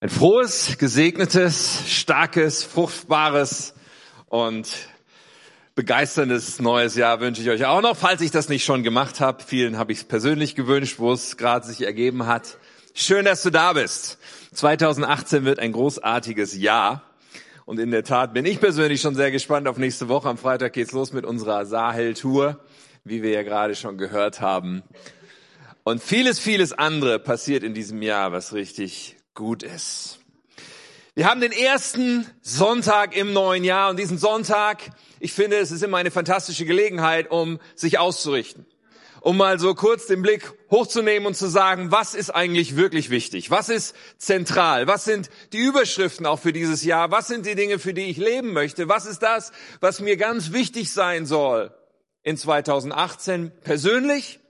Ein frohes, gesegnetes, starkes, fruchtbares und begeisterndes neues Jahr wünsche ich euch auch noch, falls ich das nicht schon gemacht habe. Vielen habe ich es persönlich gewünscht, wo es gerade sich ergeben hat. Schön, dass du da bist. 2018 wird ein großartiges Jahr. Und in der Tat bin ich persönlich schon sehr gespannt auf nächste Woche. Am Freitag geht's los mit unserer Sahel-Tour, wie wir ja gerade schon gehört haben. Und vieles, vieles andere passiert in diesem Jahr, was richtig gut ist. Wir haben den ersten Sonntag im neuen Jahr und diesen Sonntag, ich finde, es ist immer eine fantastische Gelegenheit, um sich auszurichten. Um mal so kurz den Blick hochzunehmen und zu sagen, was ist eigentlich wirklich wichtig? Was ist zentral? Was sind die Überschriften auch für dieses Jahr? Was sind die Dinge, für die ich leben möchte? Was ist das, was mir ganz wichtig sein soll in 2018 persönlich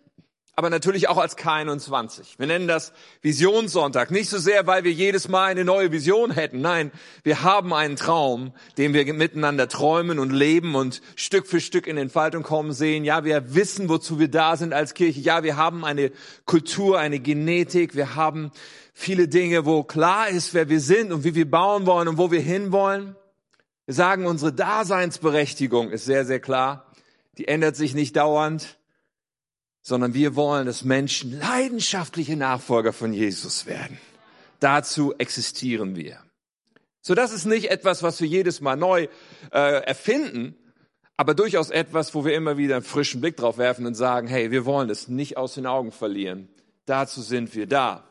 aber natürlich auch als K21. Wir nennen das Visionssonntag. Nicht so sehr, weil wir jedes Mal eine neue Vision hätten. Nein, wir haben einen Traum, den wir miteinander träumen und leben und Stück für Stück in Entfaltung kommen sehen. Ja, wir wissen, wozu wir da sind als Kirche. Ja, wir haben eine Kultur, eine Genetik. Wir haben viele Dinge, wo klar ist, wer wir sind und wie wir bauen wollen und wo wir hinwollen. Wir sagen, unsere Daseinsberechtigung ist sehr, sehr klar. Die ändert sich nicht dauernd sondern wir wollen, dass Menschen leidenschaftliche Nachfolger von Jesus werden. Dazu existieren wir. So, das ist nicht etwas, was wir jedes Mal neu äh, erfinden, aber durchaus etwas, wo wir immer wieder einen frischen Blick drauf werfen und sagen, hey, wir wollen es nicht aus den Augen verlieren. Dazu sind wir da.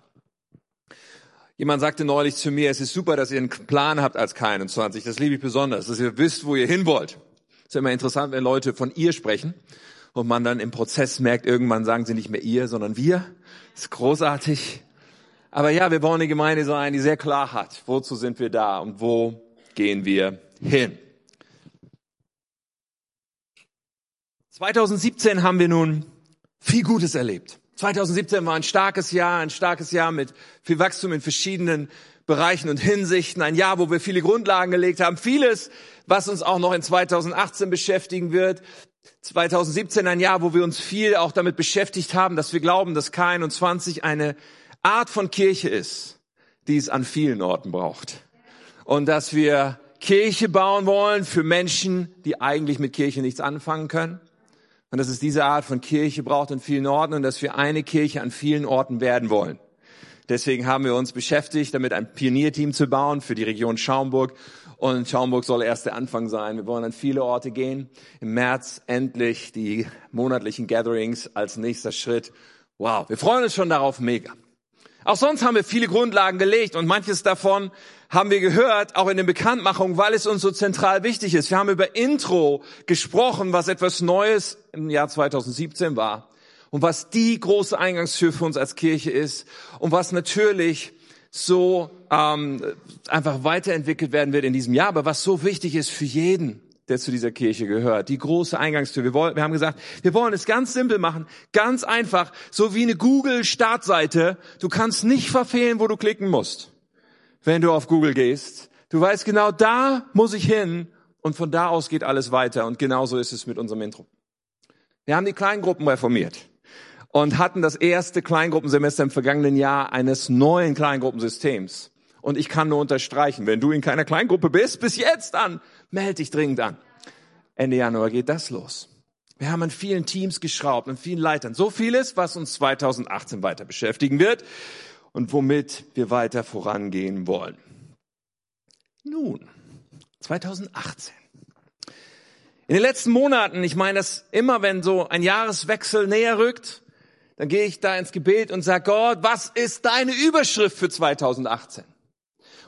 Jemand sagte neulich zu mir, es ist super, dass ihr einen Plan habt als K21. Das liebe ich besonders, dass ihr wisst, wo ihr hin wollt. Es ist immer interessant, wenn Leute von ihr sprechen und man dann im Prozess merkt, irgendwann sagen sie nicht mehr ihr, sondern wir. Das ist großartig. Aber ja, wir wollen eine Gemeinde sein, die sehr klar hat, wozu sind wir da und wo gehen wir hin. 2017 haben wir nun viel Gutes erlebt. 2017 war ein starkes Jahr, ein starkes Jahr mit viel Wachstum in verschiedenen Bereichen und Hinsichten. Ein Jahr, wo wir viele Grundlagen gelegt haben. Vieles, was uns auch noch in 2018 beschäftigen wird. 2017 ein Jahr, wo wir uns viel auch damit beschäftigt haben, dass wir glauben, dass K21 eine Art von Kirche ist, die es an vielen Orten braucht. Und dass wir Kirche bauen wollen für Menschen, die eigentlich mit Kirche nichts anfangen können. Und dass es diese Art von Kirche braucht in vielen Orten und dass wir eine Kirche an vielen Orten werden wollen. Deswegen haben wir uns beschäftigt, damit ein Pionierteam zu bauen für die Region Schaumburg und Schaumburg soll erst der Anfang sein. Wir wollen an viele Orte gehen. Im März endlich die monatlichen Gatherings als nächster Schritt. Wow, wir freuen uns schon darauf mega. Auch sonst haben wir viele Grundlagen gelegt und manches davon haben wir gehört, auch in den Bekanntmachungen, weil es uns so zentral wichtig ist. Wir haben über Intro gesprochen, was etwas Neues im Jahr 2017 war und was die große Eingangstür für uns als Kirche ist und was natürlich so ähm, einfach weiterentwickelt werden wird in diesem Jahr, aber was so wichtig ist für jeden, der zu dieser Kirche gehört, die große Eingangstür. Wir, wollen, wir haben gesagt, wir wollen es ganz simpel machen, ganz einfach, so wie eine Google-Startseite. Du kannst nicht verfehlen, wo du klicken musst, wenn du auf Google gehst. Du weißt genau, da muss ich hin und von da aus geht alles weiter. Und genauso ist es mit unserem Intro. Wir haben die Kleingruppen reformiert und hatten das erste Kleingruppensemester im vergangenen Jahr eines neuen Kleingruppensystems. Und ich kann nur unterstreichen, wenn du in keiner Kleingruppe bist, bis jetzt an, melde dich dringend an. Ende Januar geht das los. Wir haben an vielen Teams geschraubt, an vielen Leitern. So vieles, was uns 2018 weiter beschäftigen wird und womit wir weiter vorangehen wollen. Nun, 2018. In den letzten Monaten, ich meine das immer, wenn so ein Jahreswechsel näher rückt, dann gehe ich da ins Gebet und sage, Gott, was ist deine Überschrift für 2018?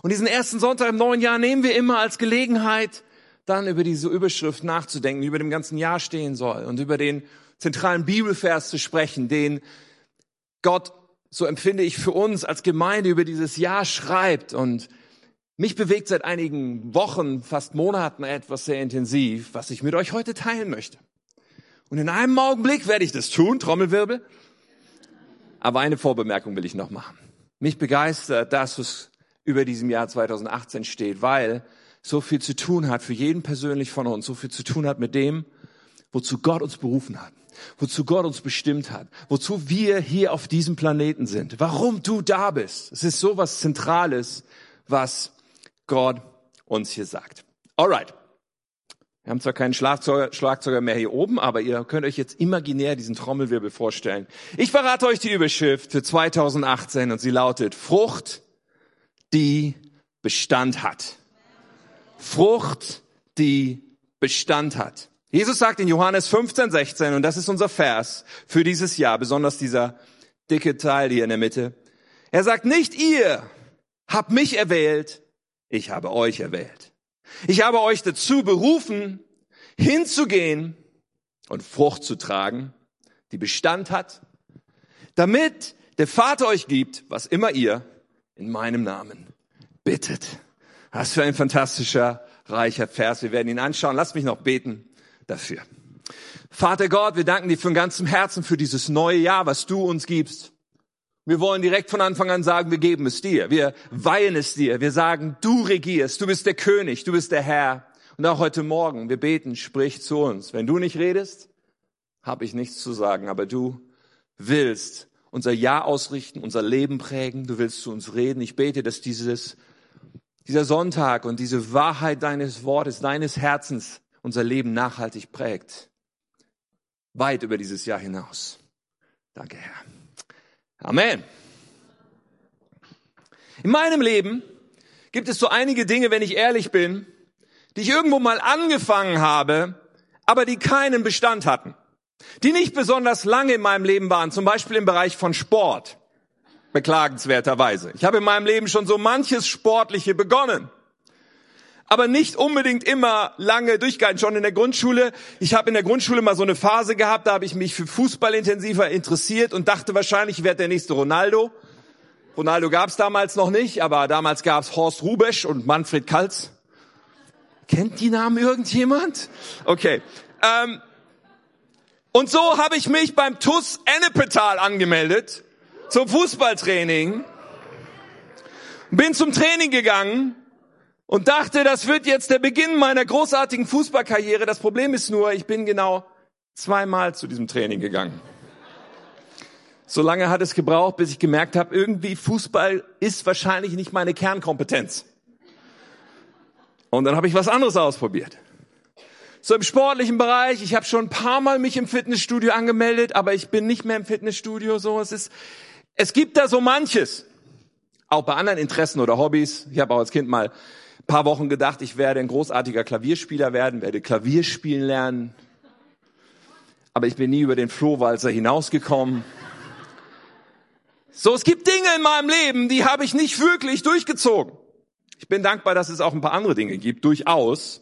Und diesen ersten Sonntag im neuen Jahr nehmen wir immer als Gelegenheit, dann über diese Überschrift nachzudenken, die über dem ganzen Jahr stehen soll und über den zentralen Bibelvers zu sprechen, den Gott, so empfinde ich, für uns als Gemeinde über dieses Jahr schreibt. Und mich bewegt seit einigen Wochen, fast Monaten etwas sehr intensiv, was ich mit euch heute teilen möchte. Und in einem Augenblick werde ich das tun, Trommelwirbel. Aber eine Vorbemerkung will ich noch machen. Mich begeistert das, was über diesem Jahr 2018 steht, weil so viel zu tun hat für jeden persönlich von uns, so viel zu tun hat mit dem, wozu Gott uns berufen hat. wozu Gott uns bestimmt hat, wozu wir hier auf diesem Planeten sind, warum du da bist. Es ist so was Zentrales, was Gott uns hier sagt. Alright. Wir haben zwar keinen Schlagzeuger, Schlagzeuger mehr hier oben, aber ihr könnt euch jetzt imaginär diesen Trommelwirbel vorstellen. Ich verrate euch die Überschrift für 2018 und sie lautet Frucht, die Bestand hat. Frucht, die Bestand hat. Jesus sagt in Johannes 15, 16, und das ist unser Vers für dieses Jahr, besonders dieser dicke Teil hier in der Mitte. Er sagt, nicht ihr habt mich erwählt, ich habe euch erwählt. Ich habe euch dazu berufen, hinzugehen und Frucht zu tragen, die Bestand hat, damit der Vater euch gibt, was immer ihr in meinem Namen bittet. Was für ein fantastischer, reicher Vers. Wir werden ihn anschauen. Lass mich noch beten dafür. Vater Gott, wir danken dir von ganzem Herzen für dieses neue Jahr, was du uns gibst. Wir wollen direkt von Anfang an sagen, wir geben es dir. Wir weihen es dir. Wir sagen, du regierst. Du bist der König. Du bist der Herr. Und auch heute Morgen, wir beten, sprich zu uns. Wenn du nicht redest, habe ich nichts zu sagen. Aber du willst unser Jahr ausrichten, unser Leben prägen. Du willst zu uns reden. Ich bete, dass dieses, dieser Sonntag und diese Wahrheit deines Wortes, deines Herzens unser Leben nachhaltig prägt. Weit über dieses Jahr hinaus. Danke, Herr. Amen. In meinem Leben gibt es so einige Dinge, wenn ich ehrlich bin, die ich irgendwo mal angefangen habe, aber die keinen Bestand hatten. Die nicht besonders lange in meinem Leben waren, zum Beispiel im Bereich von Sport. Beklagenswerterweise. Ich habe in meinem Leben schon so manches Sportliche begonnen aber nicht unbedingt immer lange durchgehalten. Schon in der Grundschule, ich habe in der Grundschule mal so eine Phase gehabt, da habe ich mich für Fußball intensiver interessiert und dachte wahrscheinlich, ich werde der nächste Ronaldo. Ronaldo gab es damals noch nicht, aber damals gab es Horst Rubesch und Manfred Kalz. Kennt die Namen irgendjemand? Okay. Ähm, und so habe ich mich beim TUS Ennepetal angemeldet zum Fußballtraining. Bin zum Training gegangen und dachte, das wird jetzt der Beginn meiner großartigen Fußballkarriere. Das Problem ist nur, ich bin genau zweimal zu diesem Training gegangen. So lange hat es gebraucht, bis ich gemerkt habe, irgendwie Fußball ist wahrscheinlich nicht meine Kernkompetenz. Und dann habe ich was anderes ausprobiert. So im sportlichen Bereich, ich habe schon ein paar Mal mich im Fitnessstudio angemeldet, aber ich bin nicht mehr im Fitnessstudio. So, es ist, es gibt da so manches, auch bei anderen Interessen oder Hobbys. Ich habe auch als Kind mal paar Wochen gedacht, ich werde ein großartiger Klavierspieler werden, werde Klavier spielen lernen. Aber ich bin nie über den Flohwalzer hinausgekommen. So, es gibt Dinge in meinem Leben, die habe ich nicht wirklich durchgezogen. Ich bin dankbar, dass es auch ein paar andere Dinge gibt, durchaus.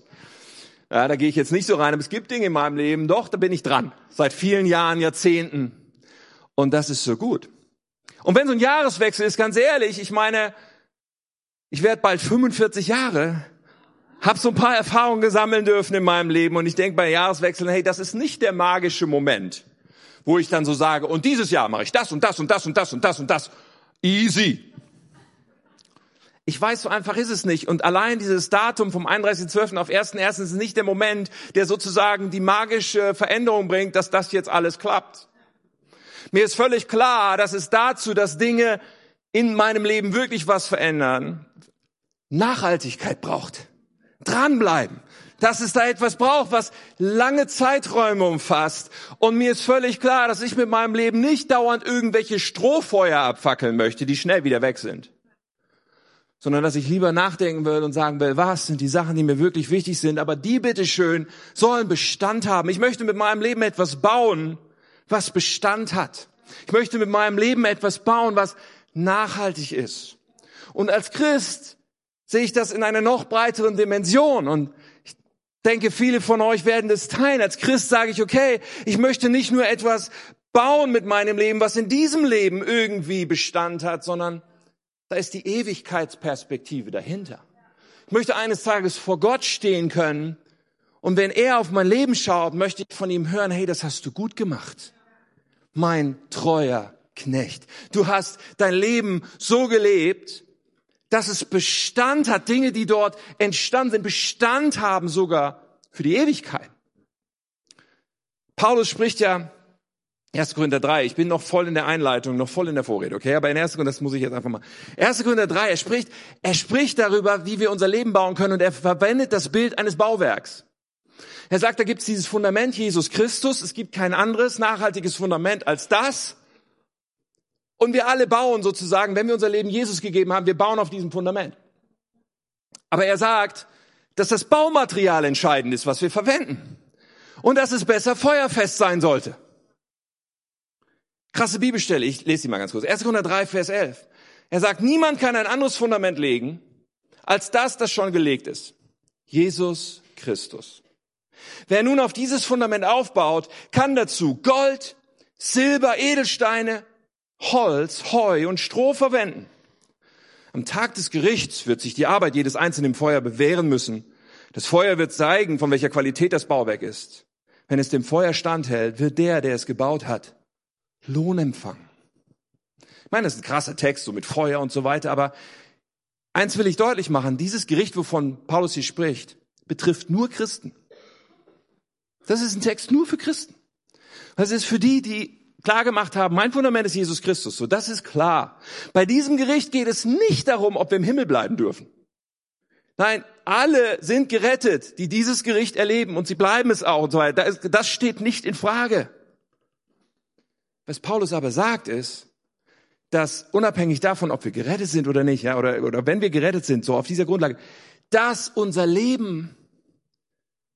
Ja, da gehe ich jetzt nicht so rein, aber es gibt Dinge in meinem Leben, doch, da bin ich dran. Seit vielen Jahren, Jahrzehnten. Und das ist so gut. Und wenn so ein Jahreswechsel ist, ganz ehrlich, ich meine, ich werde bald 45 Jahre, habe so ein paar Erfahrungen gesammeln dürfen in meinem Leben und ich denke bei Jahreswechseln, hey, das ist nicht der magische Moment, wo ich dann so sage, und dieses Jahr mache ich das und das und das und das und das und das. Easy. Ich weiß, so einfach ist es nicht. Und allein dieses Datum vom 31.12. auf 1.1. ist nicht der Moment, der sozusagen die magische Veränderung bringt, dass das jetzt alles klappt. Mir ist völlig klar, dass es dazu, dass Dinge in meinem Leben wirklich was verändern, Nachhaltigkeit braucht. Dranbleiben. Dass es da etwas braucht, was lange Zeiträume umfasst. Und mir ist völlig klar, dass ich mit meinem Leben nicht dauernd irgendwelche Strohfeuer abfackeln möchte, die schnell wieder weg sind. Sondern dass ich lieber nachdenken will und sagen will, was sind die Sachen, die mir wirklich wichtig sind, aber die bitteschön sollen Bestand haben. Ich möchte mit meinem Leben etwas bauen, was Bestand hat. Ich möchte mit meinem Leben etwas bauen, was nachhaltig ist. Und als Christ sehe ich das in einer noch breiteren Dimension. Und ich denke, viele von euch werden das teilen. Als Christ sage ich, okay, ich möchte nicht nur etwas bauen mit meinem Leben, was in diesem Leben irgendwie Bestand hat, sondern da ist die Ewigkeitsperspektive dahinter. Ich möchte eines Tages vor Gott stehen können und wenn er auf mein Leben schaut, möchte ich von ihm hören, hey, das hast du gut gemacht. Mein treuer Knecht. Du hast dein Leben so gelebt, dass es Bestand hat, Dinge, die dort entstanden sind, Bestand haben sogar für die Ewigkeit. Paulus spricht ja 1. Korinther 3, ich bin noch voll in der Einleitung, noch voll in der Vorrede, okay? Aber in 1. Korinther, das muss ich jetzt einfach mal. 1. Korinther 3, er spricht, er spricht darüber, wie wir unser Leben bauen können und er verwendet das Bild eines Bauwerks. Er sagt, da gibt es dieses Fundament Jesus Christus, es gibt kein anderes nachhaltiges Fundament als das. Und wir alle bauen sozusagen, wenn wir unser Leben Jesus gegeben haben, wir bauen auf diesem Fundament. Aber er sagt, dass das Baumaterial entscheidend ist, was wir verwenden. Und dass es besser feuerfest sein sollte. Krasse Bibelstelle, ich lese sie mal ganz kurz. 1. Korinther 3, Vers 11. Er sagt, niemand kann ein anderes Fundament legen, als das, das schon gelegt ist. Jesus Christus. Wer nun auf dieses Fundament aufbaut, kann dazu Gold, Silber, Edelsteine, Holz, Heu und Stroh verwenden. Am Tag des Gerichts wird sich die Arbeit jedes Einzelnen im Feuer bewähren müssen. Das Feuer wird zeigen, von welcher Qualität das Bauwerk ist. Wenn es dem Feuer standhält, wird der, der es gebaut hat, Lohn empfangen. Ich meine, das ist ein krasser Text, so mit Feuer und so weiter, aber eins will ich deutlich machen, dieses Gericht, wovon Paulus hier spricht, betrifft nur Christen. Das ist ein Text nur für Christen. Das ist für die, die klar gemacht haben, mein Fundament ist Jesus Christus. So, das ist klar. Bei diesem Gericht geht es nicht darum, ob wir im Himmel bleiben dürfen. Nein, alle sind gerettet, die dieses Gericht erleben und sie bleiben es auch und so weiter. Das steht nicht in Frage. Was Paulus aber sagt ist, dass unabhängig davon, ob wir gerettet sind oder nicht, ja, oder, oder wenn wir gerettet sind, so auf dieser Grundlage, dass unser Leben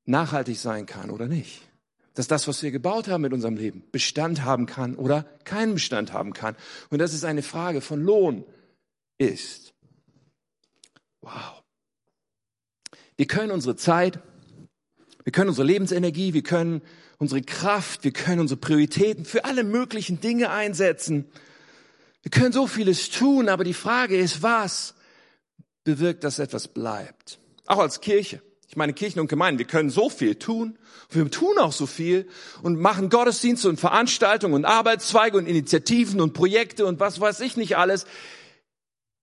nachhaltig sein kann oder nicht. Dass das, was wir gebaut haben mit unserem Leben, Bestand haben kann oder keinen Bestand haben kann. Und dass es eine Frage von Lohn ist. Wow. Wir können unsere Zeit, wir können unsere Lebensenergie, wir können unsere Kraft, wir können unsere Prioritäten für alle möglichen Dinge einsetzen. Wir können so vieles tun, aber die Frage ist, was bewirkt, dass etwas bleibt? Auch als Kirche. Meine, Kirchen und Gemeinden, wir können so viel tun. Wir tun auch so viel und machen Gottesdienste und Veranstaltungen und Arbeitszweige und Initiativen und Projekte und was weiß ich nicht alles.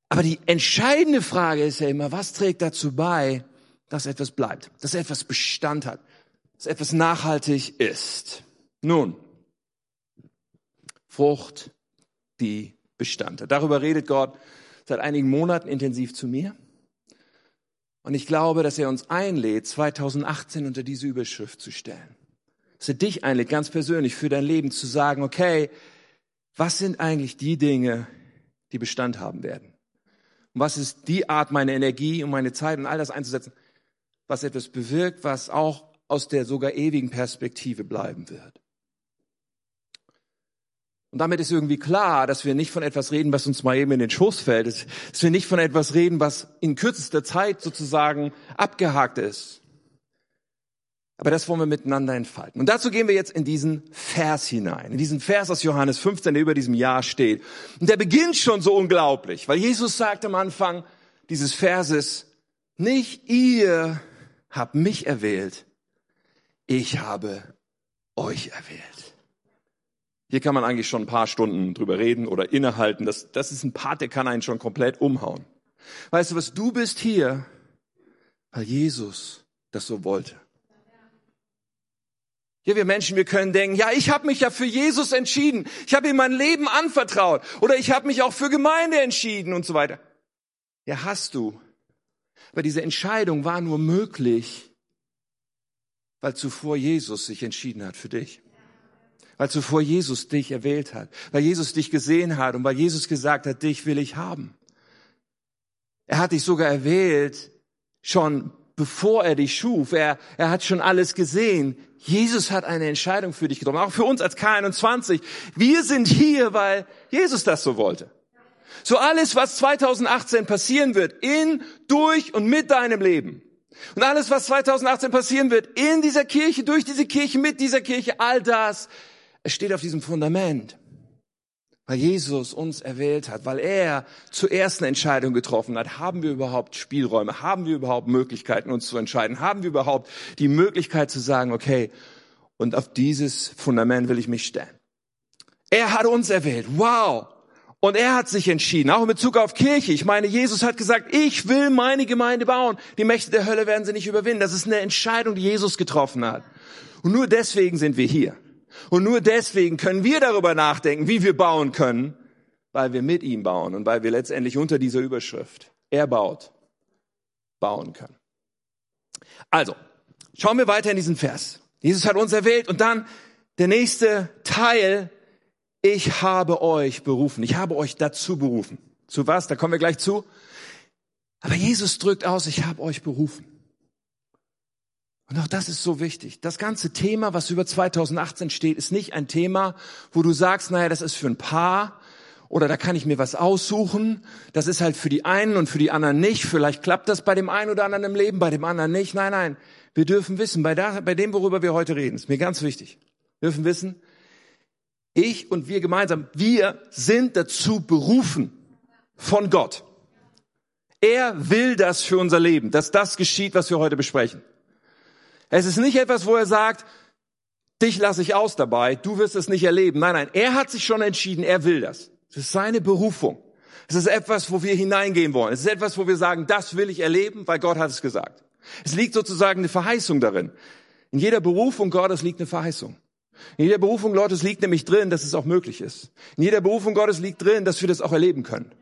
Aber die entscheidende Frage ist ja immer, was trägt dazu bei, dass etwas bleibt, dass etwas Bestand hat, dass etwas nachhaltig ist. Nun, Frucht, die Bestand hat. Darüber redet Gott seit einigen Monaten intensiv zu mir. Und ich glaube, dass er uns einlädt, 2018 unter diese Überschrift zu stellen. Dass er dich einlädt, ganz persönlich für dein Leben zu sagen, okay, was sind eigentlich die Dinge, die Bestand haben werden? Und was ist die Art, meine Energie und meine Zeit und all das einzusetzen, was etwas bewirkt, was auch aus der sogar ewigen Perspektive bleiben wird. Und damit ist irgendwie klar, dass wir nicht von etwas reden, was uns mal eben in den Schoß fällt, dass wir nicht von etwas reden, was in kürzester Zeit sozusagen abgehakt ist. Aber das wollen wir miteinander entfalten. Und dazu gehen wir jetzt in diesen Vers hinein, in diesen Vers aus Johannes 15, der über diesem Jahr steht. Und der beginnt schon so unglaublich, weil Jesus sagt am Anfang dieses Verses, nicht ihr habt mich erwählt, ich habe euch erwählt. Hier kann man eigentlich schon ein paar Stunden drüber reden oder innehalten. Das, das ist ein Part, der kann einen schon komplett umhauen. Weißt du was, du bist hier, weil Jesus das so wollte. Ja, wir Menschen, wir können denken, ja, ich habe mich ja für Jesus entschieden. Ich habe ihm mein Leben anvertraut. Oder ich habe mich auch für Gemeinde entschieden und so weiter. Ja, hast du. Aber diese Entscheidung war nur möglich, weil zuvor Jesus sich entschieden hat für dich. Weil zuvor Jesus dich erwählt hat, weil Jesus dich gesehen hat und weil Jesus gesagt hat, dich will ich haben. Er hat dich sogar erwählt, schon bevor er dich schuf. Er, er hat schon alles gesehen. Jesus hat eine Entscheidung für dich getroffen, auch für uns als K21. Wir sind hier, weil Jesus das so wollte. So alles, was 2018 passieren wird, in, durch und mit deinem Leben, und alles, was 2018 passieren wird, in dieser Kirche, durch diese Kirche, mit dieser Kirche, all das, es steht auf diesem Fundament. Weil Jesus uns erwählt hat, weil er zuerst eine Entscheidung getroffen hat. Haben wir überhaupt Spielräume? Haben wir überhaupt Möglichkeiten, uns zu entscheiden? Haben wir überhaupt die Möglichkeit zu sagen, okay, und auf dieses Fundament will ich mich stellen. Er hat uns erwählt. Wow. Und er hat sich entschieden, auch in Bezug auf Kirche. Ich meine, Jesus hat gesagt, ich will meine Gemeinde bauen. Die Mächte der Hölle werden sie nicht überwinden. Das ist eine Entscheidung, die Jesus getroffen hat. Und nur deswegen sind wir hier. Und nur deswegen können wir darüber nachdenken, wie wir bauen können, weil wir mit ihm bauen und weil wir letztendlich unter dieser Überschrift, er baut, bauen können. Also, schauen wir weiter in diesen Vers. Jesus hat uns erwählt und dann der nächste Teil, ich habe euch berufen, ich habe euch dazu berufen. Zu was? Da kommen wir gleich zu. Aber Jesus drückt aus, ich habe euch berufen. Und auch das ist so wichtig. Das ganze Thema, was über 2018 steht, ist nicht ein Thema, wo du sagst, naja, das ist für ein Paar oder da kann ich mir was aussuchen. Das ist halt für die einen und für die anderen nicht. Vielleicht klappt das bei dem einen oder anderen im Leben, bei dem anderen nicht. Nein, nein. Wir dürfen wissen, bei, da, bei dem, worüber wir heute reden, ist mir ganz wichtig. Wir dürfen wissen, ich und wir gemeinsam, wir sind dazu berufen von Gott. Er will das für unser Leben, dass das geschieht, was wir heute besprechen. Es ist nicht etwas, wo er sagt, dich lasse ich aus dabei, du wirst es nicht erleben. Nein, nein, er hat sich schon entschieden, er will das. Es ist seine Berufung. Es ist etwas, wo wir hineingehen wollen. Es ist etwas, wo wir sagen, das will ich erleben, weil Gott hat es gesagt. Es liegt sozusagen eine Verheißung darin. In jeder Berufung Gottes liegt eine Verheißung. In jeder Berufung Gottes liegt nämlich drin, dass es auch möglich ist. In jeder Berufung Gottes liegt drin, dass wir das auch erleben können.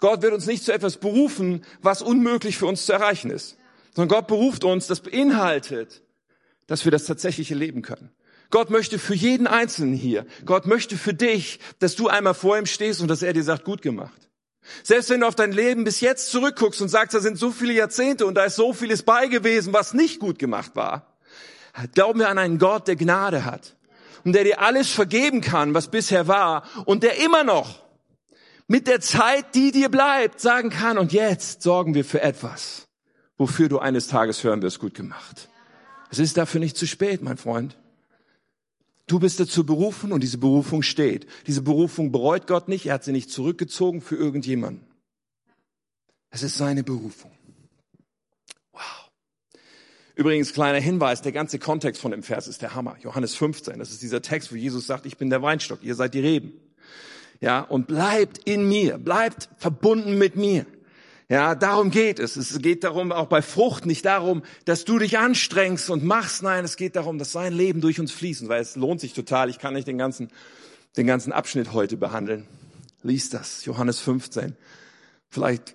Gott wird uns nicht zu etwas berufen, was unmöglich für uns zu erreichen ist, sondern Gott beruft uns, das beinhaltet, dass wir das tatsächlich erleben können. Gott möchte für jeden Einzelnen hier, Gott möchte für dich, dass du einmal vor ihm stehst und dass er dir sagt, gut gemacht. Selbst wenn du auf dein Leben bis jetzt zurückguckst und sagst, da sind so viele Jahrzehnte und da ist so vieles bei gewesen, was nicht gut gemacht war, glauben wir an einen Gott, der Gnade hat und der dir alles vergeben kann, was bisher war und der immer noch mit der Zeit, die dir bleibt, sagen kann, und jetzt sorgen wir für etwas, wofür du eines Tages hören wirst, gut gemacht. Es ist dafür nicht zu spät, mein Freund. Du bist dazu berufen und diese Berufung steht. Diese Berufung bereut Gott nicht. Er hat sie nicht zurückgezogen für irgendjemanden. Es ist seine Berufung. Wow. Übrigens, kleiner Hinweis, der ganze Kontext von dem Vers ist der Hammer. Johannes 15, das ist dieser Text, wo Jesus sagt, ich bin der Weinstock, ihr seid die Reben. Ja, und bleibt in mir, bleibt verbunden mit mir. Ja, darum geht es. Es geht darum, auch bei Frucht nicht darum, dass du dich anstrengst und machst. Nein, es geht darum, dass sein Leben durch uns fließt. Weil es lohnt sich total. Ich kann nicht den ganzen, den ganzen Abschnitt heute behandeln. Lies das, Johannes 15. Vielleicht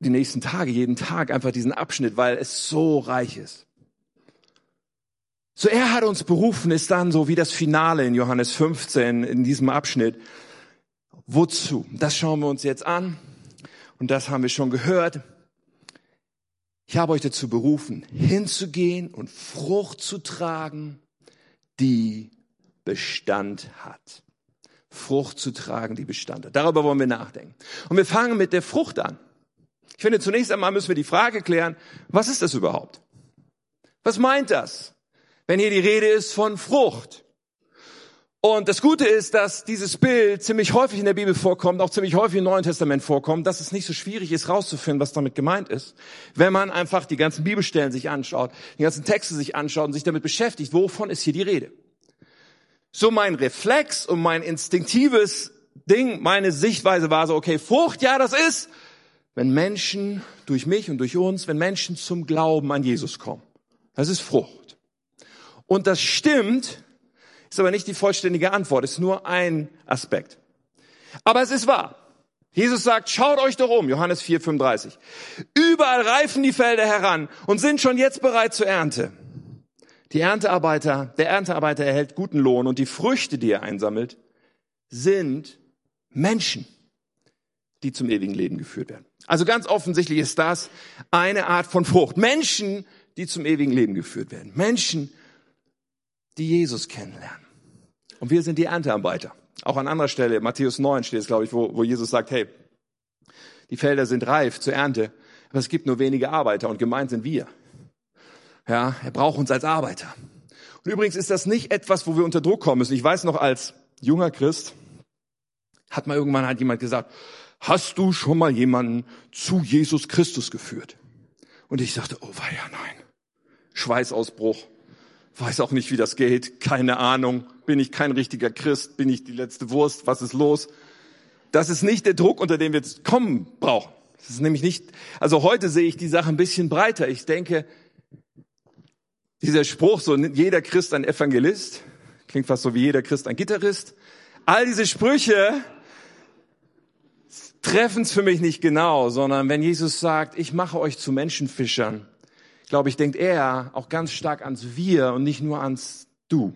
die nächsten Tage, jeden Tag einfach diesen Abschnitt, weil es so reich ist. So, er hat uns berufen, ist dann so wie das Finale in Johannes 15 in diesem Abschnitt. Wozu? Das schauen wir uns jetzt an und das haben wir schon gehört. Ich habe euch dazu berufen, hinzugehen und Frucht zu tragen, die Bestand hat. Frucht zu tragen, die Bestand hat. Darüber wollen wir nachdenken. Und wir fangen mit der Frucht an. Ich finde, zunächst einmal müssen wir die Frage klären, was ist das überhaupt? Was meint das, wenn hier die Rede ist von Frucht? Und das Gute ist, dass dieses Bild ziemlich häufig in der Bibel vorkommt, auch ziemlich häufig im Neuen Testament vorkommt, dass es nicht so schwierig ist, rauszufinden, was damit gemeint ist, wenn man einfach die ganzen Bibelstellen sich anschaut, die ganzen Texte sich anschaut und sich damit beschäftigt, wovon ist hier die Rede. So mein Reflex und mein instinktives Ding, meine Sichtweise war so, okay, Frucht, ja, das ist, wenn Menschen durch mich und durch uns, wenn Menschen zum Glauben an Jesus kommen. Das ist Frucht. Und das stimmt, ist aber nicht die vollständige Antwort, ist nur ein Aspekt. Aber es ist wahr. Jesus sagt, schaut euch doch um, Johannes 4, 35. Überall reifen die Felder heran und sind schon jetzt bereit zur Ernte. Die Erntearbeiter, der Erntearbeiter erhält guten Lohn und die Früchte, die er einsammelt, sind Menschen, die zum ewigen Leben geführt werden. Also ganz offensichtlich ist das eine Art von Frucht. Menschen, die zum ewigen Leben geführt werden. Menschen, die Jesus kennenlernen. Und wir sind die Erntearbeiter. Auch an anderer Stelle, Matthäus 9 steht es, glaube ich, wo, wo Jesus sagt, hey, die Felder sind reif zur Ernte, aber es gibt nur wenige Arbeiter und gemeint sind wir. Ja, er braucht uns als Arbeiter. Und übrigens ist das nicht etwas, wo wir unter Druck kommen müssen. Ich weiß noch, als junger Christ hat mal irgendwann halt jemand gesagt, hast du schon mal jemanden zu Jesus Christus geführt? Und ich sagte, oh weia, nein. Schweißausbruch weiß auch nicht, wie das geht, keine Ahnung, bin ich kein richtiger Christ, bin ich die letzte Wurst, was ist los? Das ist nicht der Druck, unter dem wir jetzt kommen brauchen. Das ist nämlich nicht, also heute sehe ich die Sache ein bisschen breiter. Ich denke, dieser Spruch, so jeder Christ ein Evangelist, Klingt fast so wie jeder Christ ein Gitarrist. All diese Sprüche treffen es für mich nicht genau, sondern wenn Jesus sagt, ich mache euch zu Menschenfischern, glaube ich, denkt er auch ganz stark ans Wir und nicht nur ans Du.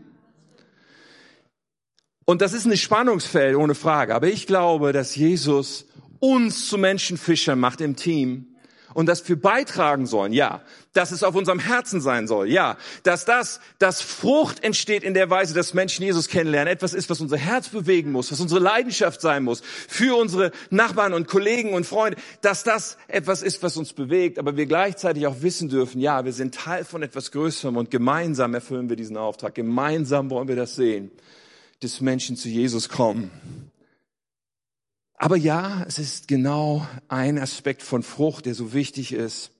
Und das ist ein Spannungsfeld, ohne Frage. Aber ich glaube, dass Jesus uns zu Menschenfischern macht im Team und dass wir beitragen sollen, ja. Dass es auf unserem Herzen sein soll, ja. Dass das, dass Frucht entsteht in der Weise, dass Menschen Jesus kennenlernen, etwas ist, was unser Herz bewegen muss, was unsere Leidenschaft sein muss, für unsere Nachbarn und Kollegen und Freunde, dass das etwas ist, was uns bewegt, aber wir gleichzeitig auch wissen dürfen, ja, wir sind Teil von etwas Größerem und gemeinsam erfüllen wir diesen Auftrag. Gemeinsam wollen wir das sehen, dass Menschen zu Jesus kommen. Aber ja, es ist genau ein Aspekt von Frucht, der so wichtig ist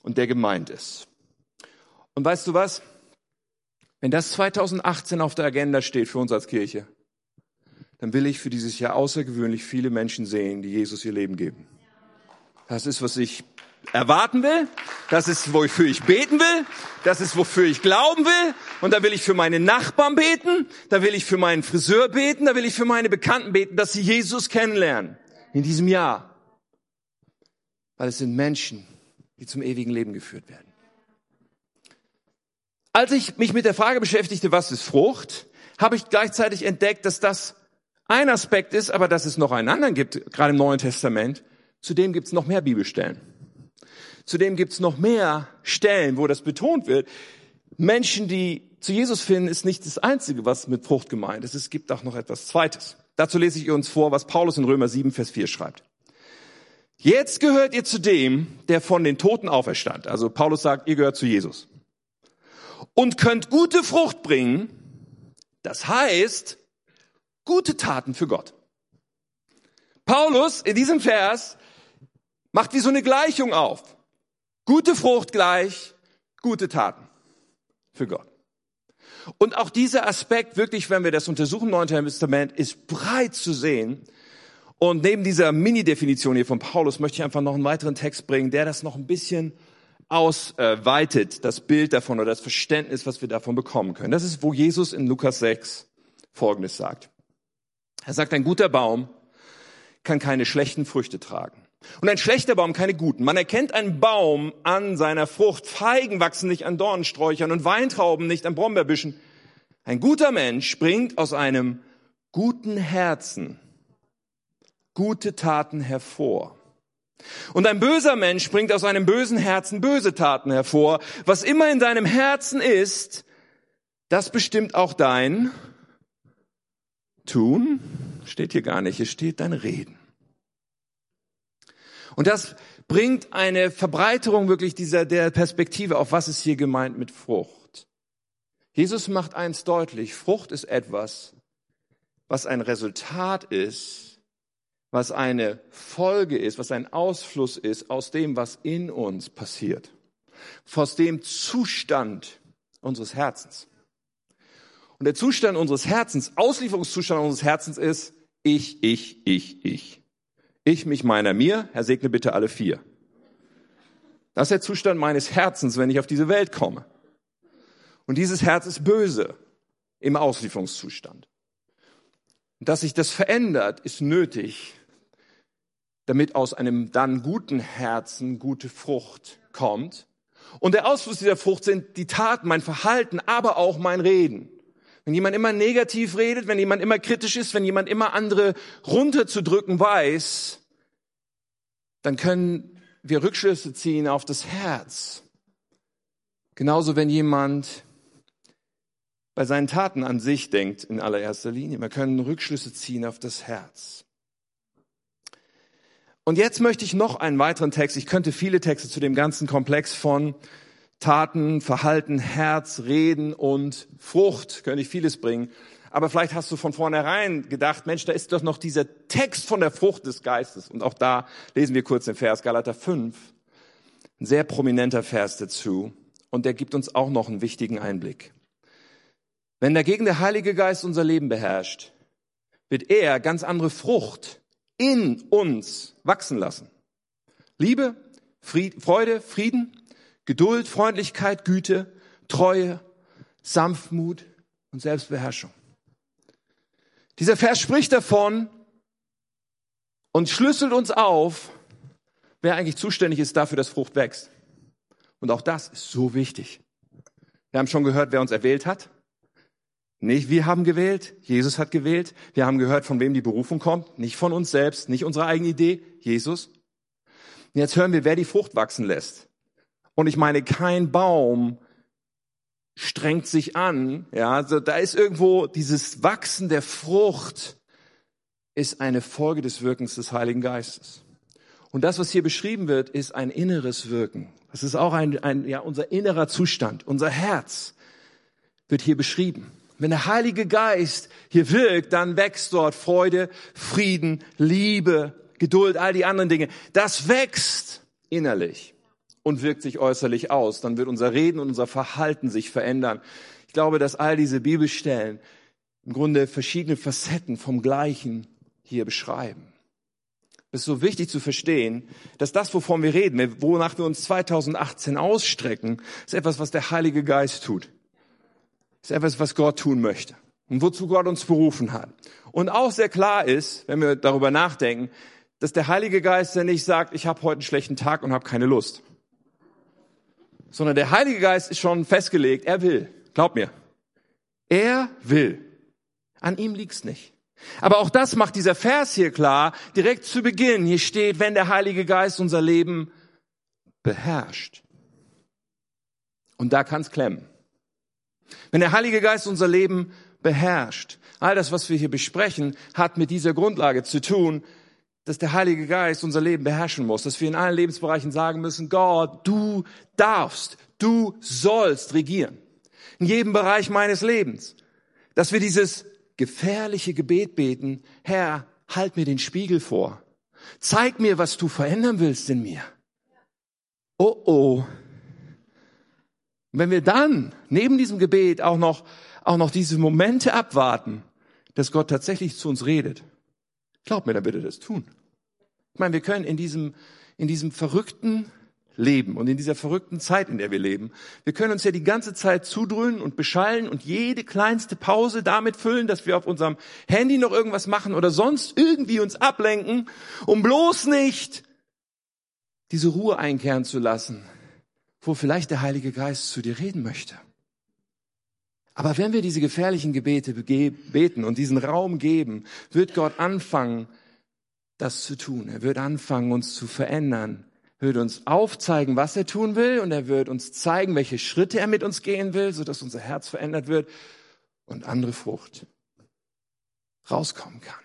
und der gemeint ist. Und weißt du was? Wenn das 2018 auf der Agenda steht für uns als Kirche, dann will ich für dieses Jahr außergewöhnlich viele Menschen sehen, die Jesus ihr Leben geben. Das ist, was ich erwarten will. Das ist, wofür ich beten will. Das ist, wofür ich glauben will. Und da will ich für meine Nachbarn beten. Da will ich für meinen Friseur beten. Da will ich für meine Bekannten beten, dass sie Jesus kennenlernen. In diesem Jahr. Weil es sind Menschen, die zum ewigen Leben geführt werden. Als ich mich mit der Frage beschäftigte, was ist Frucht, habe ich gleichzeitig entdeckt, dass das ein Aspekt ist, aber dass es noch einen anderen gibt, gerade im Neuen Testament. Zudem gibt es noch mehr Bibelstellen. Zudem gibt es noch mehr Stellen, wo das betont wird. Menschen, die zu Jesus finden, ist nicht das Einzige, was mit Frucht gemeint ist. Es gibt auch noch etwas Zweites. Dazu lese ich uns vor, was Paulus in Römer 7, Vers 4 schreibt. Jetzt gehört ihr zu dem, der von den Toten auferstand. Also Paulus sagt, ihr gehört zu Jesus. Und könnt gute Frucht bringen. Das heißt, gute Taten für Gott. Paulus in diesem Vers macht wie so eine Gleichung auf. Gute Frucht gleich gute Taten für Gott. Und auch dieser Aspekt, wirklich, wenn wir das untersuchen im Neuen Testament, ist breit zu sehen. Und neben dieser Mini-Definition hier von Paulus möchte ich einfach noch einen weiteren Text bringen, der das noch ein bisschen ausweitet, das Bild davon oder das Verständnis, was wir davon bekommen können. Das ist, wo Jesus in Lukas 6 Folgendes sagt. Er sagt, ein guter Baum kann keine schlechten Früchte tragen. Und ein schlechter Baum keine guten. Man erkennt einen Baum an seiner Frucht. Feigen wachsen nicht an Dornensträuchern und Weintrauben nicht an Brombeerbüschen. Ein guter Mensch springt aus einem guten Herzen gute Taten hervor. Und ein böser Mensch springt aus einem bösen Herzen böse Taten hervor. Was immer in deinem Herzen ist, das bestimmt auch dein Tun. Steht hier gar nicht, es steht dein Reden. Und das bringt eine Verbreiterung wirklich dieser, der Perspektive auf was ist hier gemeint mit Frucht. Jesus macht eins deutlich. Frucht ist etwas, was ein Resultat ist, was eine Folge ist, was ein Ausfluss ist aus dem, was in uns passiert. Aus dem Zustand unseres Herzens. Und der Zustand unseres Herzens, Auslieferungszustand unseres Herzens ist ich, ich, ich, ich. Ich, mich, meiner, mir. Herr, segne bitte alle vier. Das ist der Zustand meines Herzens, wenn ich auf diese Welt komme. Und dieses Herz ist böse im Auslieferungszustand. Dass sich das verändert, ist nötig, damit aus einem dann guten Herzen gute Frucht kommt. Und der Ausfluss dieser Frucht sind die Taten, mein Verhalten, aber auch mein Reden. Wenn jemand immer negativ redet, wenn jemand immer kritisch ist, wenn jemand immer andere runterzudrücken weiß, dann können wir Rückschlüsse ziehen auf das Herz. Genauso, wenn jemand bei seinen Taten an sich denkt in allererster Linie. Wir können Rückschlüsse ziehen auf das Herz. Und jetzt möchte ich noch einen weiteren Text. Ich könnte viele Texte zu dem ganzen Komplex von Taten, Verhalten, Herz, Reden und Frucht, könnte ich vieles bringen. Aber vielleicht hast du von vornherein gedacht, Mensch, da ist doch noch dieser Text von der Frucht des Geistes. Und auch da lesen wir kurz den Vers Galater 5. Ein sehr prominenter Vers dazu. Und der gibt uns auch noch einen wichtigen Einblick. Wenn dagegen der Heilige Geist unser Leben beherrscht, wird er ganz andere Frucht in uns wachsen lassen. Liebe, Fried, Freude, Frieden, Geduld, Freundlichkeit, Güte, Treue, Sanftmut, und Selbstbeherrschung. Dieser Vers spricht davon und schlüsselt uns auf, wer eigentlich zuständig ist dafür, dass Frucht wächst. Und auch das ist so wichtig. Wir haben schon gehört, wer uns erwählt hat. Nicht wir haben gewählt, Jesus hat gewählt. Wir haben gehört, von wem die Berufung kommt. Nicht von uns selbst, nicht unsere eigene Idee, Jesus. Und jetzt hören wir, wer die Frucht wachsen lässt. Und ich meine, kein Baum strengt sich an. Ja, also da ist irgendwo dieses Wachsen der Frucht ist eine Folge des Wirkens des Heiligen Geistes. Und das, was hier beschrieben wird, ist ein inneres Wirken. Das ist auch ein, ein ja, unser innerer Zustand, unser Herz wird hier beschrieben. Wenn der Heilige Geist hier wirkt, dann wächst dort Freude, Frieden, Liebe, Geduld, all die anderen Dinge. Das wächst innerlich und wirkt sich äußerlich aus. Dann wird unser Reden und unser Verhalten sich verändern. Ich glaube, dass all diese Bibelstellen im Grunde verschiedene Facetten vom Gleichen hier beschreiben. Es ist so wichtig zu verstehen, dass das, wovon wir reden, wonach wir uns 2018 ausstrecken, ist etwas, was der Heilige Geist tut ist etwas, was Gott tun möchte und wozu Gott uns berufen hat. Und auch sehr klar ist, wenn wir darüber nachdenken, dass der Heilige Geist ja nicht sagt, ich habe heute einen schlechten Tag und habe keine Lust. Sondern der Heilige Geist ist schon festgelegt, er will. Glaub mir. Er will. An ihm liegt's nicht. Aber auch das macht dieser Vers hier klar, direkt zu Beginn. Hier steht, wenn der Heilige Geist unser Leben beherrscht. Und da kann's klemmen. Wenn der Heilige Geist unser Leben beherrscht, all das, was wir hier besprechen, hat mit dieser Grundlage zu tun, dass der Heilige Geist unser Leben beherrschen muss, dass wir in allen Lebensbereichen sagen müssen, Gott, du darfst, du sollst regieren. In jedem Bereich meines Lebens. Dass wir dieses gefährliche Gebet beten, Herr, halt mir den Spiegel vor. Zeig mir, was du verändern willst in mir. Oh oh, und wenn wir dann neben diesem Gebet auch noch, auch noch diese Momente abwarten, dass Gott tatsächlich zu uns redet, glaub mir, dann er das tun. Ich meine, wir können in diesem, in diesem verrückten Leben und in dieser verrückten Zeit, in der wir leben, wir können uns ja die ganze Zeit zudröhnen und beschallen und jede kleinste Pause damit füllen, dass wir auf unserem Handy noch irgendwas machen oder sonst irgendwie uns ablenken, um bloß nicht diese Ruhe einkehren zu lassen, wo vielleicht der Heilige Geist zu dir reden möchte. Aber wenn wir diese gefährlichen Gebete beten und diesen Raum geben, wird Gott anfangen, das zu tun. Er wird anfangen, uns zu verändern. Er wird uns aufzeigen, was er tun will und er wird uns zeigen, welche Schritte er mit uns gehen will, sodass unser Herz verändert wird und andere Frucht rauskommen kann.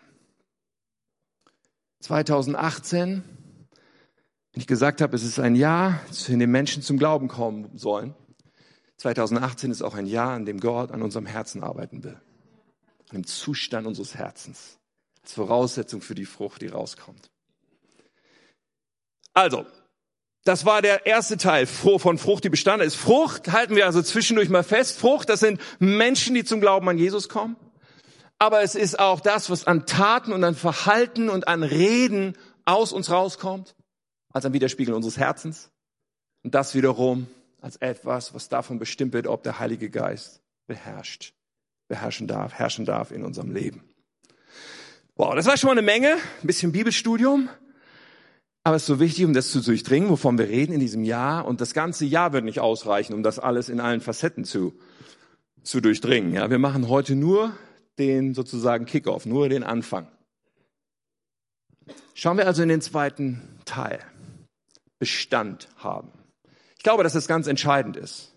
2018 wenn ich gesagt habe, es ist ein Jahr, in dem Menschen zum Glauben kommen sollen, 2018 ist auch ein Jahr, an dem Gott an unserem Herzen arbeiten will. An dem Zustand unseres Herzens. Als Voraussetzung für die Frucht, die rauskommt. Also, das war der erste Teil von Frucht, die Bestandteil ist. Frucht halten wir also zwischendurch mal fest. Frucht, das sind Menschen, die zum Glauben an Jesus kommen. Aber es ist auch das, was an Taten und an Verhalten und an Reden aus uns rauskommt als ein Widerspiegel unseres Herzens. Und das wiederum als etwas, was davon bestimmt wird, ob der Heilige Geist beherrscht, beherrschen darf, herrschen darf in unserem Leben. Wow, das war schon mal eine Menge, ein bisschen Bibelstudium. Aber es ist so wichtig, um das zu durchdringen, wovon wir reden in diesem Jahr. Und das ganze Jahr wird nicht ausreichen, um das alles in allen Facetten zu, zu durchdringen. Ja, wir machen heute nur den sozusagen Kickoff, nur den Anfang. Schauen wir also in den zweiten Teil. Bestand haben. Ich glaube, dass das ganz entscheidend ist,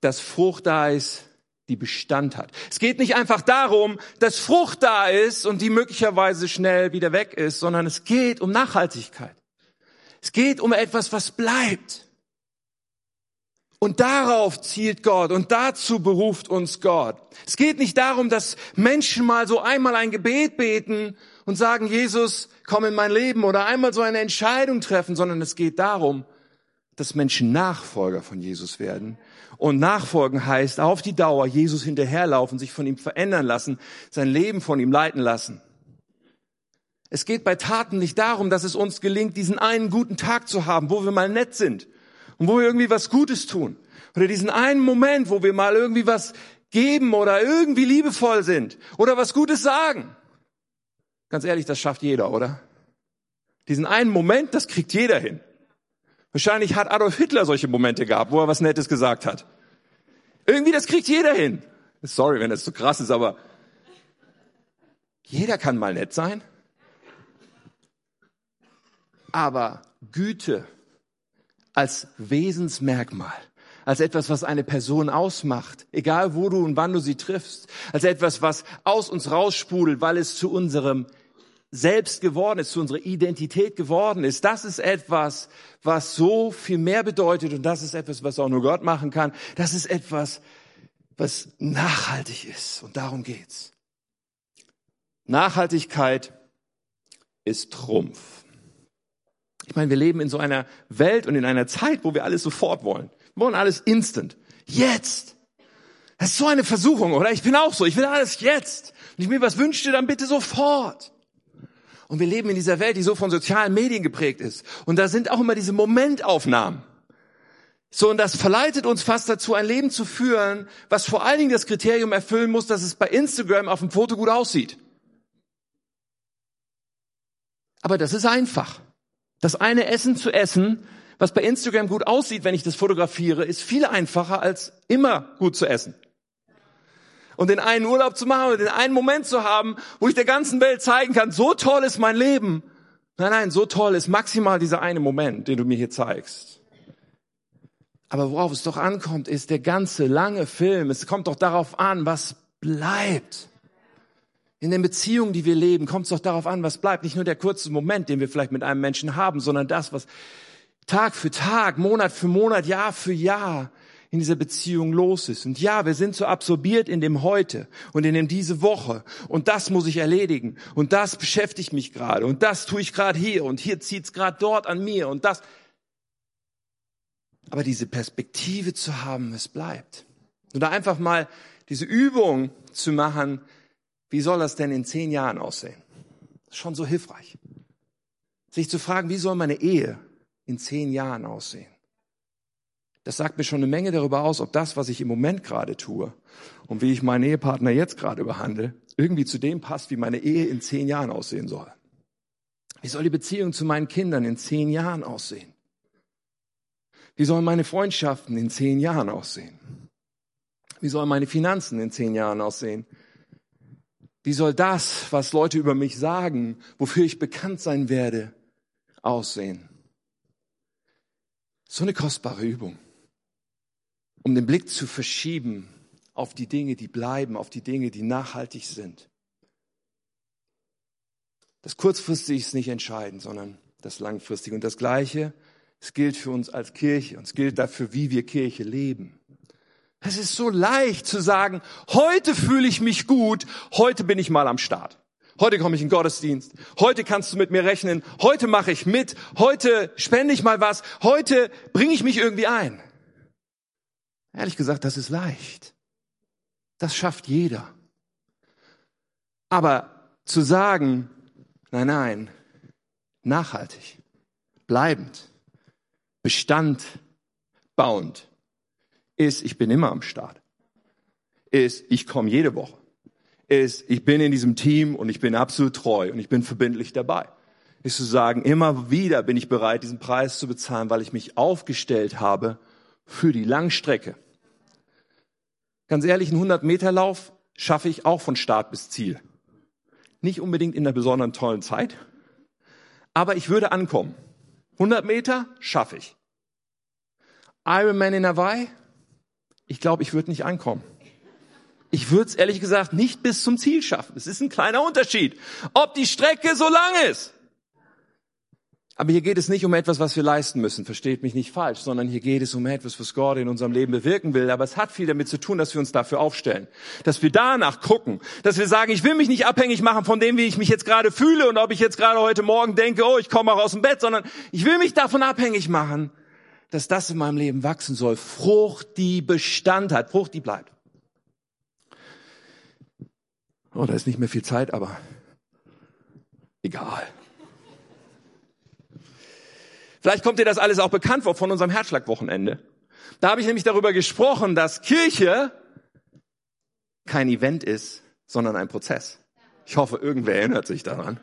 dass Frucht da ist, die Bestand hat. Es geht nicht einfach darum, dass Frucht da ist und die möglicherweise schnell wieder weg ist, sondern es geht um Nachhaltigkeit. Es geht um etwas, was bleibt. Und darauf zielt Gott und dazu beruft uns Gott. Es geht nicht darum, dass Menschen mal so einmal ein Gebet beten und sagen, Jesus, komm in mein Leben oder einmal so eine Entscheidung treffen, sondern es geht darum, dass Menschen Nachfolger von Jesus werden. Und Nachfolgen heißt auf die Dauer Jesus hinterherlaufen, sich von ihm verändern lassen, sein Leben von ihm leiten lassen. Es geht bei Taten nicht darum, dass es uns gelingt, diesen einen guten Tag zu haben, wo wir mal nett sind und wo wir irgendwie was Gutes tun. Oder diesen einen Moment, wo wir mal irgendwie was geben oder irgendwie liebevoll sind oder was Gutes sagen. Ganz ehrlich, das schafft jeder, oder? Diesen einen Moment, das kriegt jeder hin. Wahrscheinlich hat Adolf Hitler solche Momente gehabt, wo er was Nettes gesagt hat. Irgendwie, das kriegt jeder hin. Sorry, wenn das so krass ist, aber jeder kann mal nett sein. Aber Güte als Wesensmerkmal, als etwas, was eine Person ausmacht, egal wo du und wann du sie triffst, als etwas, was aus uns raussprudelt, weil es zu unserem Selbst geworden ist, zu unserer Identität geworden ist. Das ist etwas, was so viel mehr bedeutet und das ist etwas, was auch nur Gott machen kann. Das ist etwas, was nachhaltig ist und darum geht's. Nachhaltigkeit ist Trumpf. Ich meine, wir leben in so einer Welt und in einer Zeit, wo wir alles sofort wollen. Wir wollen alles instant. Jetzt. Das ist so eine Versuchung, oder? Ich bin auch so. Ich will alles jetzt. Und ich mir was wünschte, dann bitte sofort. Und wir leben in dieser Welt, die so von sozialen Medien geprägt ist. Und da sind auch immer diese Momentaufnahmen. So, und das verleitet uns fast dazu, ein Leben zu führen, was vor allen Dingen das Kriterium erfüllen muss, dass es bei Instagram auf dem Foto gut aussieht. Aber das ist einfach. Das eine Essen zu essen, was bei Instagram gut aussieht, wenn ich das fotografiere, ist viel einfacher als immer gut zu essen. Und den einen Urlaub zu machen und den einen Moment zu haben, wo ich der ganzen Welt zeigen kann, so toll ist mein Leben. Nein, nein, so toll ist maximal dieser eine Moment, den du mir hier zeigst. Aber worauf es doch ankommt, ist der ganze lange Film. Es kommt doch darauf an, was bleibt. In den Beziehungen, die wir leben, kommt es doch darauf an, was bleibt. Nicht nur der kurze Moment, den wir vielleicht mit einem Menschen haben, sondern das, was Tag für Tag, Monat für Monat, Jahr für Jahr in dieser Beziehung los ist. Und ja, wir sind so absorbiert in dem Heute und in dem diese Woche. Und das muss ich erledigen. Und das beschäftigt mich gerade. Und das tue ich gerade hier. Und hier zieht's gerade dort an mir. Und das. Aber diese Perspektive zu haben, es bleibt. Da einfach mal diese Übung zu machen, wie soll das denn in zehn Jahren aussehen? Schon so hilfreich. Sich zu fragen, wie soll meine Ehe in zehn Jahren aussehen? Das sagt mir schon eine Menge darüber aus, ob das, was ich im Moment gerade tue und wie ich meinen Ehepartner jetzt gerade behandle, irgendwie zu dem passt, wie meine Ehe in zehn Jahren aussehen soll. Wie soll die Beziehung zu meinen Kindern in zehn Jahren aussehen? Wie sollen meine Freundschaften in zehn Jahren aussehen? Wie sollen meine Finanzen in zehn Jahren aussehen? Wie soll das, was Leute über mich sagen, wofür ich bekannt sein werde, aussehen? So eine kostbare Übung, um den Blick zu verschieben auf die Dinge, die bleiben, auf die Dinge, die nachhaltig sind. Das kurzfristig ist nicht entscheidend, sondern das langfristige. Und das Gleiche, es gilt für uns als Kirche und es gilt dafür, wie wir Kirche leben. Es ist so leicht zu sagen, heute fühle ich mich gut, heute bin ich mal am Start. Heute komme ich in Gottesdienst. Heute kannst du mit mir rechnen. Heute mache ich mit. Heute spende ich mal was. Heute bringe ich mich irgendwie ein. Ehrlich gesagt, das ist leicht. Das schafft jeder. Aber zu sagen, nein, nein, nachhaltig, bleibend, Bestand bauend, ist, ich bin immer am Start. Ist, ich komme jede Woche. Ist, ich bin in diesem Team und ich bin absolut treu und ich bin verbindlich dabei. Ist zu sagen, immer wieder bin ich bereit, diesen Preis zu bezahlen, weil ich mich aufgestellt habe für die Langstrecke. Ganz ehrlich, einen 100-Meter-Lauf schaffe ich auch von Start bis Ziel. Nicht unbedingt in einer besonderen tollen Zeit, aber ich würde ankommen. 100 Meter schaffe ich. Ironman in Hawaii ich glaube, ich würde nicht ankommen. Ich würde es ehrlich gesagt nicht bis zum Ziel schaffen. Es ist ein kleiner Unterschied, ob die Strecke so lang ist. Aber hier geht es nicht um etwas, was wir leisten müssen, versteht mich nicht falsch, sondern hier geht es um etwas, was Gott in unserem Leben bewirken will. Aber es hat viel damit zu tun, dass wir uns dafür aufstellen, dass wir danach gucken, dass wir sagen, ich will mich nicht abhängig machen von dem, wie ich mich jetzt gerade fühle und ob ich jetzt gerade heute Morgen denke, oh, ich komme auch aus dem Bett, sondern ich will mich davon abhängig machen, dass das in meinem Leben wachsen soll. Frucht, die Bestand hat. Frucht, die bleibt. Oh, da ist nicht mehr viel Zeit, aber egal. Vielleicht kommt dir das alles auch bekannt vor von unserem Herzschlagwochenende. Da habe ich nämlich darüber gesprochen, dass Kirche kein Event ist, sondern ein Prozess. Ich hoffe, irgendwer erinnert sich daran.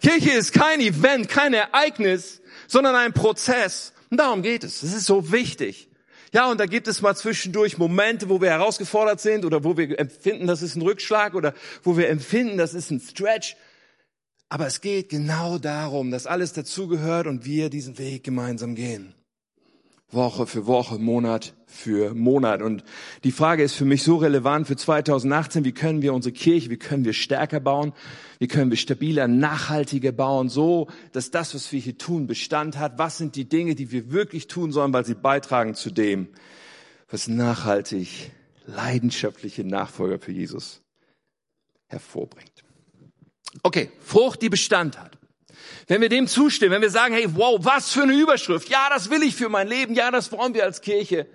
Kirche ist kein Event, kein Ereignis, sondern ein Prozess. Und darum geht es. Es ist so wichtig. Ja, und da gibt es mal zwischendurch Momente, wo wir herausgefordert sind oder wo wir empfinden, das ist ein Rückschlag oder wo wir empfinden, das ist ein Stretch. Aber es geht genau darum, dass alles dazugehört und wir diesen Weg gemeinsam gehen. Woche für Woche, Monat für Monat. Und die Frage ist für mich so relevant für 2018, wie können wir unsere Kirche, wie können wir stärker bauen, wie können wir stabiler, nachhaltiger bauen, so dass das, was wir hier tun, Bestand hat. Was sind die Dinge, die wir wirklich tun sollen, weil sie beitragen zu dem, was nachhaltig, leidenschaftliche Nachfolger für Jesus hervorbringt. Okay, Frucht, die Bestand hat. Wenn wir dem zustimmen, wenn wir sagen, hey, wow, was für eine Überschrift. Ja, das will ich für mein Leben. Ja, das brauchen wir als Kirche.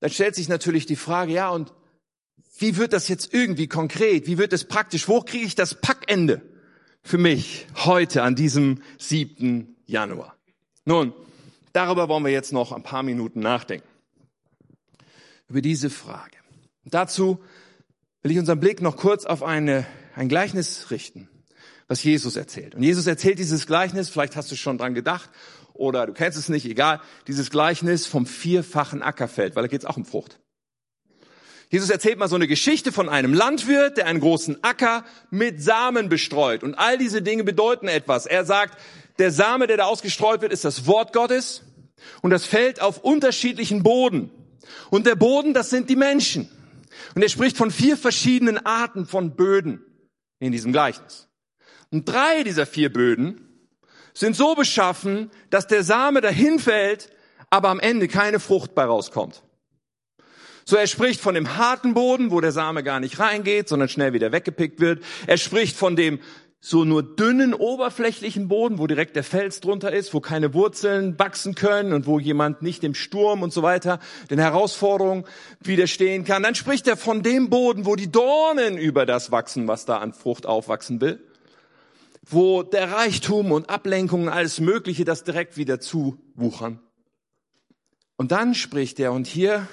Dann stellt sich natürlich die Frage, ja, und wie wird das jetzt irgendwie konkret? Wie wird es praktisch? Wo kriege ich das Packende für mich heute an diesem 7. Januar? Nun, darüber wollen wir jetzt noch ein paar Minuten nachdenken. Über diese Frage. dazu will ich unseren Blick noch kurz auf eine, ein Gleichnis richten was Jesus erzählt. Und Jesus erzählt dieses Gleichnis, vielleicht hast du schon dran gedacht oder du kennst es nicht, egal, dieses Gleichnis vom vierfachen Ackerfeld, weil da geht es auch um Frucht. Jesus erzählt mal so eine Geschichte von einem Landwirt, der einen großen Acker mit Samen bestreut. Und all diese Dinge bedeuten etwas. Er sagt, der Same, der da ausgestreut wird, ist das Wort Gottes. Und das fällt auf unterschiedlichen Boden. Und der Boden, das sind die Menschen. Und er spricht von vier verschiedenen Arten von Böden in diesem Gleichnis. Und drei dieser vier Böden sind so beschaffen, dass der Same dahin fällt, aber am Ende keine Frucht bei rauskommt. So er spricht von dem harten Boden, wo der Same gar nicht reingeht, sondern schnell wieder weggepickt wird. Er spricht von dem so nur dünnen oberflächlichen Boden, wo direkt der Fels drunter ist, wo keine Wurzeln wachsen können und wo jemand nicht dem Sturm und so weiter, den Herausforderungen widerstehen kann. Dann spricht er von dem Boden, wo die Dornen über das wachsen, was da an Frucht aufwachsen will wo der Reichtum und Ablenkungen, alles Mögliche, das direkt wieder zuwuchern. Und dann spricht er, und hier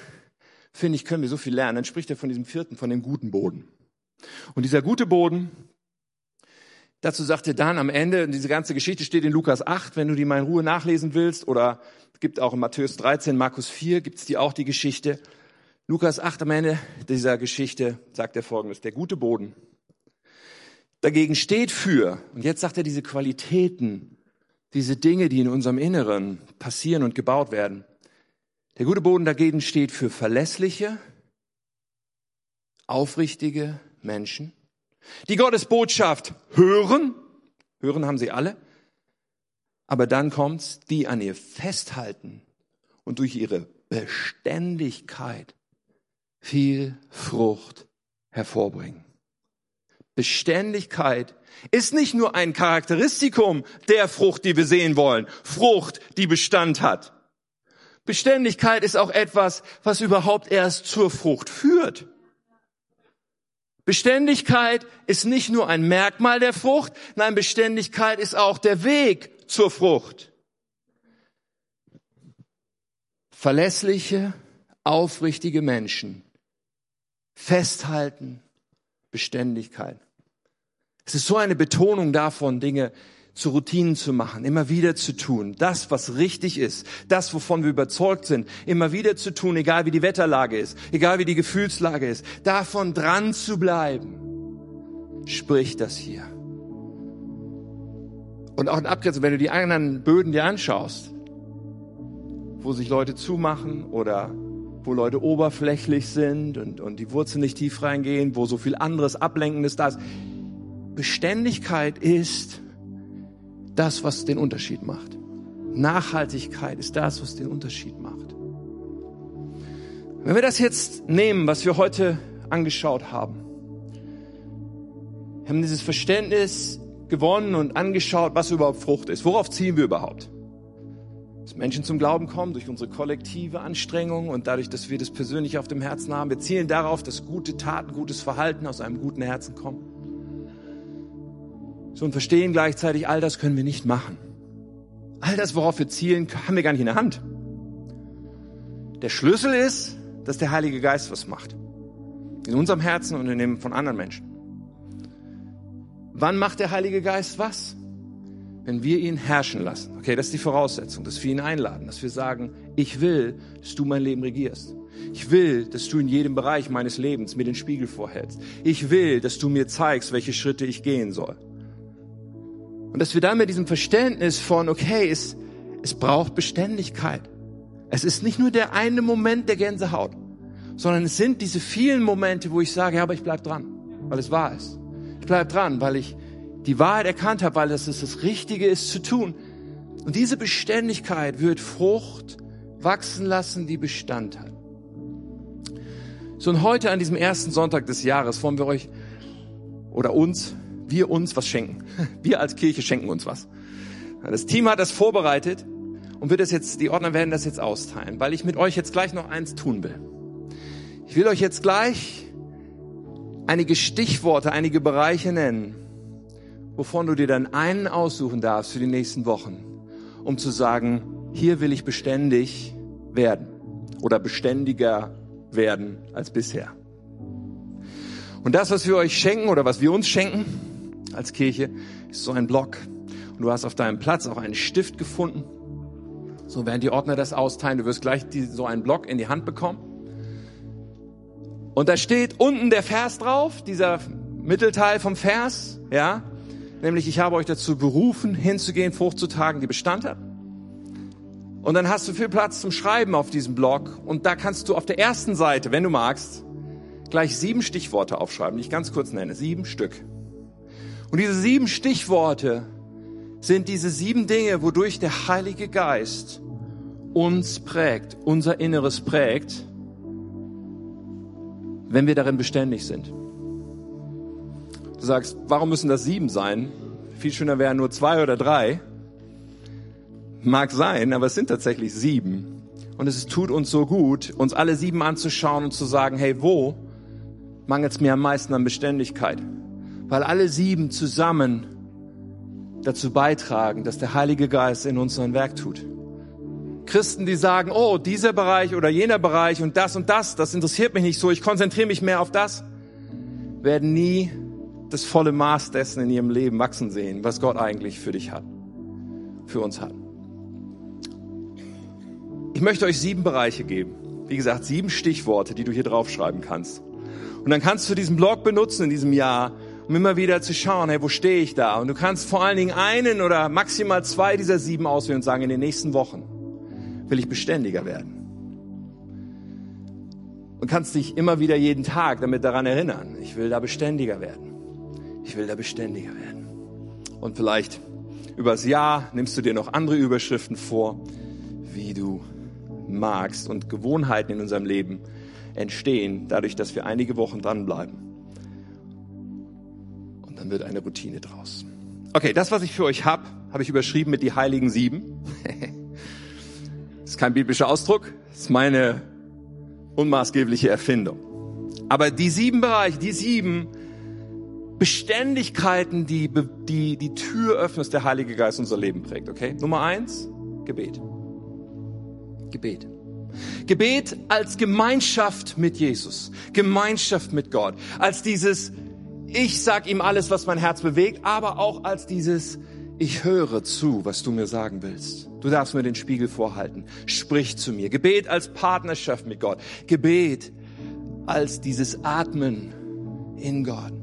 finde ich, können wir so viel lernen, dann spricht er von diesem vierten, von dem guten Boden. Und dieser gute Boden, dazu sagt er dann am Ende, und diese ganze Geschichte steht in Lukas 8, wenn du die mal in Ruhe nachlesen willst, oder es gibt auch in Matthäus 13, Markus 4, gibt es die auch die Geschichte. Lukas 8 am Ende dieser Geschichte sagt er folgendes, der gute Boden dagegen steht für, und jetzt sagt er diese Qualitäten, diese Dinge, die in unserem Inneren passieren und gebaut werden. Der gute Boden dagegen steht für verlässliche, aufrichtige Menschen, die Gottes Botschaft hören, hören haben sie alle, aber dann kommt's, die an ihr festhalten und durch ihre Beständigkeit viel Frucht hervorbringen. Beständigkeit ist nicht nur ein Charakteristikum der Frucht, die wir sehen wollen. Frucht, die Bestand hat. Beständigkeit ist auch etwas, was überhaupt erst zur Frucht führt. Beständigkeit ist nicht nur ein Merkmal der Frucht, nein, Beständigkeit ist auch der Weg zur Frucht. Verlässliche, aufrichtige Menschen festhalten Beständigkeit. Es ist so eine Betonung davon, Dinge zu Routinen zu machen, immer wieder zu tun, das, was richtig ist, das, wovon wir überzeugt sind, immer wieder zu tun, egal wie die Wetterlage ist, egal wie die Gefühlslage ist, davon dran zu bleiben, spricht das hier. Und auch in Abgrenzung, wenn du die anderen Böden dir anschaust, wo sich Leute zumachen oder wo Leute oberflächlich sind und, und die Wurzeln nicht tief reingehen, wo so viel anderes Ablenkendes da ist. Beständigkeit ist das, was den Unterschied macht. Nachhaltigkeit ist das, was den Unterschied macht. Wenn wir das jetzt nehmen, was wir heute angeschaut haben, wir haben dieses Verständnis gewonnen und angeschaut, was überhaupt Frucht ist. Worauf ziehen wir überhaupt? Dass Menschen zum Glauben kommen durch unsere kollektive Anstrengung und dadurch, dass wir das persönlich auf dem Herzen haben. Wir zielen darauf, dass gute Taten, gutes Verhalten aus einem guten Herzen kommen. So und verstehen gleichzeitig, all das können wir nicht machen. All das, worauf wir zielen, haben wir gar nicht in der Hand. Der Schlüssel ist, dass der Heilige Geist was macht. In unserem Herzen und in dem von anderen Menschen. Wann macht der Heilige Geist was? Wenn wir ihn herrschen lassen. Okay, das ist die Voraussetzung, dass wir ihn einladen, dass wir sagen, ich will, dass du mein Leben regierst. Ich will, dass du in jedem Bereich meines Lebens mir den Spiegel vorhältst. Ich will, dass du mir zeigst, welche Schritte ich gehen soll. Und dass wir dann mit diesem Verständnis von, okay, es, es braucht Beständigkeit. Es ist nicht nur der eine Moment der Gänsehaut, sondern es sind diese vielen Momente, wo ich sage, ja, aber ich bleib dran, weil es wahr ist. Ich bleib dran, weil ich die Wahrheit erkannt habe, weil das das Richtige ist zu tun. Und diese Beständigkeit wird Frucht wachsen lassen, die Bestand hat. So und heute an diesem ersten Sonntag des Jahres wollen wir euch oder uns wir uns was schenken. Wir als Kirche schenken uns was. Das Team hat das vorbereitet und wird das jetzt, die Ordner werden das jetzt austeilen, weil ich mit euch jetzt gleich noch eins tun will. Ich will euch jetzt gleich einige Stichworte, einige Bereiche nennen, wovon du dir dann einen aussuchen darfst für die nächsten Wochen, um zu sagen, hier will ich beständig werden oder beständiger werden als bisher. Und das, was wir euch schenken oder was wir uns schenken, als Kirche, ist so ein Block. Und du hast auf deinem Platz auch einen Stift gefunden. So werden die Ordner das austeilen. Du wirst gleich die, so einen Block in die Hand bekommen. Und da steht unten der Vers drauf, dieser Mittelteil vom Vers, ja. Nämlich, ich habe euch dazu berufen, hinzugehen, Frucht zu tagen, die Bestand hat. Und dann hast du viel Platz zum Schreiben auf diesem Blog. Und da kannst du auf der ersten Seite, wenn du magst, gleich sieben Stichworte aufschreiben, die ich ganz kurz nenne. Sieben Stück. Und diese sieben Stichworte sind diese sieben Dinge, wodurch der Heilige Geist uns prägt, unser Inneres prägt, wenn wir darin beständig sind. Du sagst, warum müssen das sieben sein? Viel schöner wären nur zwei oder drei. Mag sein, aber es sind tatsächlich sieben. Und es tut uns so gut, uns alle sieben anzuschauen und zu sagen, hey, wo mangelt es mir am meisten an Beständigkeit? weil alle sieben zusammen dazu beitragen, dass der Heilige Geist in uns sein Werk tut. Christen, die sagen, oh, dieser Bereich oder jener Bereich und das und das, das interessiert mich nicht so, ich konzentriere mich mehr auf das, werden nie das volle Maß dessen in ihrem Leben wachsen sehen, was Gott eigentlich für dich hat, für uns hat. Ich möchte euch sieben Bereiche geben. Wie gesagt, sieben Stichworte, die du hier draufschreiben kannst. Und dann kannst du diesen Blog benutzen in diesem Jahr um immer wieder zu schauen, hey, wo stehe ich da? Und du kannst vor allen Dingen einen oder maximal zwei dieser sieben auswählen und sagen, in den nächsten Wochen will ich beständiger werden. Und kannst dich immer wieder jeden Tag damit daran erinnern, ich will da beständiger werden. Ich will da beständiger werden. Und vielleicht übers Jahr nimmst du dir noch andere Überschriften vor, wie du magst und Gewohnheiten in unserem Leben entstehen, dadurch, dass wir einige Wochen dranbleiben dann wird eine Routine draus. Okay, das, was ich für euch habe, habe ich überschrieben mit die heiligen sieben. das ist kein biblischer Ausdruck, das ist meine unmaßgebliche Erfindung. Aber die sieben Bereiche, die sieben Beständigkeiten, die die, die Tür öffnen, dass der Heilige Geist unser Leben prägt. Okay? Nummer eins, Gebet. Gebet. Gebet als Gemeinschaft mit Jesus, Gemeinschaft mit Gott, als dieses ich sag ihm alles, was mein Herz bewegt, aber auch als dieses, ich höre zu, was du mir sagen willst. Du darfst mir den Spiegel vorhalten. Sprich zu mir. Gebet als Partnerschaft mit Gott. Gebet als dieses Atmen in Gott.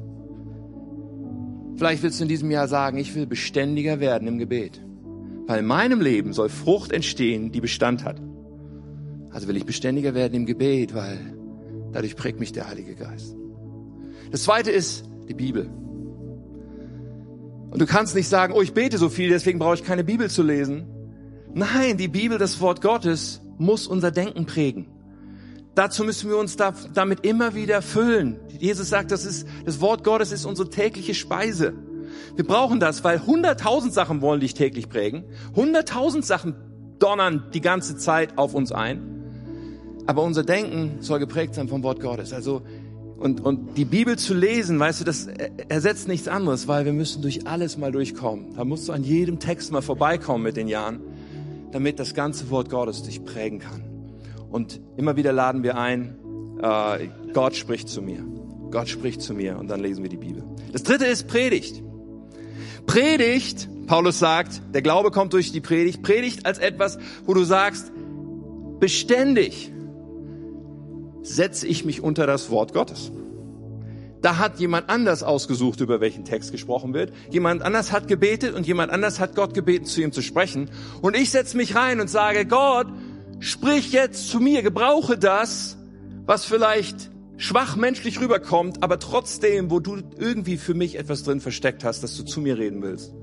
Vielleicht willst du in diesem Jahr sagen, ich will beständiger werden im Gebet. Weil in meinem Leben soll Frucht entstehen, die Bestand hat. Also will ich beständiger werden im Gebet, weil dadurch prägt mich der Heilige Geist. Das zweite ist, die Bibel. Und du kannst nicht sagen, oh, ich bete so viel, deswegen brauche ich keine Bibel zu lesen. Nein, die Bibel, das Wort Gottes, muss unser Denken prägen. Dazu müssen wir uns da, damit immer wieder füllen. Jesus sagt, das ist, das Wort Gottes ist unsere tägliche Speise. Wir brauchen das, weil hunderttausend Sachen wollen dich täglich prägen. Hunderttausend Sachen donnern die ganze Zeit auf uns ein. Aber unser Denken soll geprägt sein vom Wort Gottes. Also und, und die Bibel zu lesen, weißt du, das ersetzt nichts anderes, weil wir müssen durch alles mal durchkommen. Da musst du an jedem Text mal vorbeikommen mit den Jahren, damit das ganze Wort Gottes dich prägen kann. Und immer wieder laden wir ein, äh, Gott spricht zu mir. Gott spricht zu mir und dann lesen wir die Bibel. Das dritte ist Predigt. Predigt, Paulus sagt, der Glaube kommt durch die Predigt. Predigt als etwas, wo du sagst, beständig setze ich mich unter das Wort Gottes. Da hat jemand anders ausgesucht, über welchen Text gesprochen wird. Jemand anders hat gebetet und jemand anders hat Gott gebeten, zu ihm zu sprechen. Und ich setze mich rein und sage, Gott, sprich jetzt zu mir, gebrauche das, was vielleicht schwach menschlich rüberkommt, aber trotzdem, wo du irgendwie für mich etwas drin versteckt hast, dass du zu mir reden willst.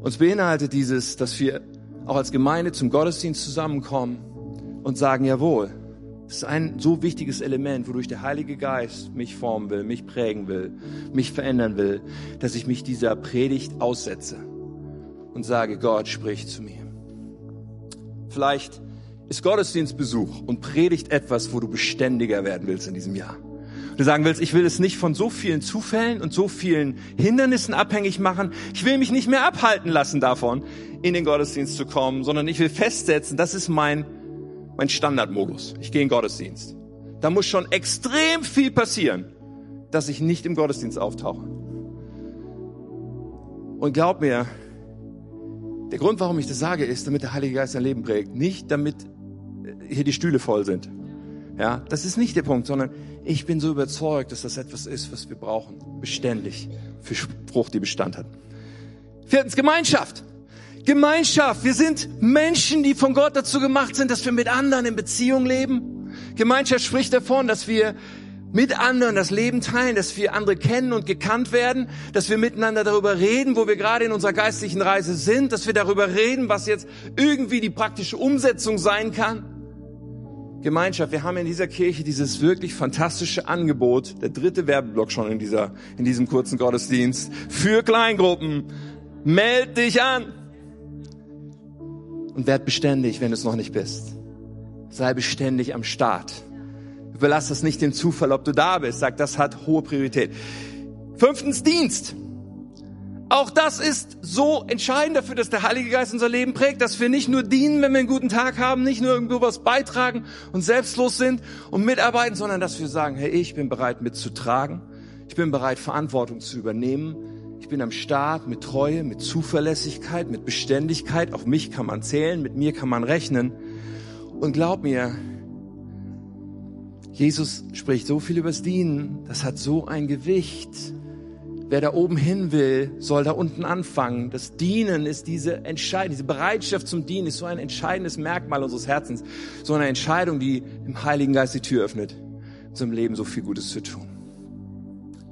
Uns beinhaltet dieses, dass wir auch als Gemeinde zum Gottesdienst zusammenkommen und sagen, jawohl, das ist ein so wichtiges Element, wodurch der Heilige Geist mich formen will, mich prägen will, mich verändern will, dass ich mich dieser Predigt aussetze und sage, Gott spricht zu mir. Vielleicht ist Gottesdienstbesuch und Predigt etwas, wo du beständiger werden willst in diesem Jahr. Du sagen willst, ich will es nicht von so vielen Zufällen und so vielen Hindernissen abhängig machen. Ich will mich nicht mehr abhalten lassen davon, in den Gottesdienst zu kommen, sondern ich will festsetzen, das ist mein mein Standardmodus. Ich gehe in Gottesdienst. Da muss schon extrem viel passieren, dass ich nicht im Gottesdienst auftauche. Und glaub mir, der Grund, warum ich das sage, ist, damit der Heilige Geist dein Leben prägt. Nicht damit äh, hier die Stühle voll sind. Ja, das ist nicht der Punkt, sondern ich bin so überzeugt, dass das etwas ist, was wir brauchen. Beständig. Für Frucht, die Bestand hat. Viertens, Gemeinschaft. Gemeinschaft. Wir sind Menschen, die von Gott dazu gemacht sind, dass wir mit anderen in Beziehung leben. Gemeinschaft spricht davon, dass wir mit anderen das Leben teilen, dass wir andere kennen und gekannt werden, dass wir miteinander darüber reden, wo wir gerade in unserer geistlichen Reise sind, dass wir darüber reden, was jetzt irgendwie die praktische Umsetzung sein kann. Gemeinschaft, wir haben in dieser Kirche dieses wirklich fantastische Angebot, der dritte Werbeblock schon in dieser, in diesem kurzen Gottesdienst, für Kleingruppen. Meld dich an! und werd beständig, wenn du es noch nicht bist. Sei beständig am Start. Überlass das nicht dem Zufall, ob du da bist. Sag, das hat hohe Priorität. Fünftens, Dienst. Auch das ist so entscheidend dafür, dass der Heilige Geist unser Leben prägt, dass wir nicht nur dienen, wenn wir einen guten Tag haben, nicht nur irgendwo was beitragen und selbstlos sind und mitarbeiten, sondern dass wir sagen, hey, ich bin bereit mitzutragen. Ich bin bereit, Verantwortung zu übernehmen ich bin am Start mit Treue, mit Zuverlässigkeit, mit Beständigkeit. Auf mich kann man zählen, mit mir kann man rechnen. Und glaub mir, Jesus spricht so viel übers Dienen, das hat so ein Gewicht. Wer da oben hin will, soll da unten anfangen. Das Dienen ist diese Entscheidung, diese Bereitschaft zum Dienen ist so ein entscheidendes Merkmal unseres Herzens. So eine Entscheidung, die dem Heiligen Geist die Tür öffnet, zum Leben so viel Gutes zu tun.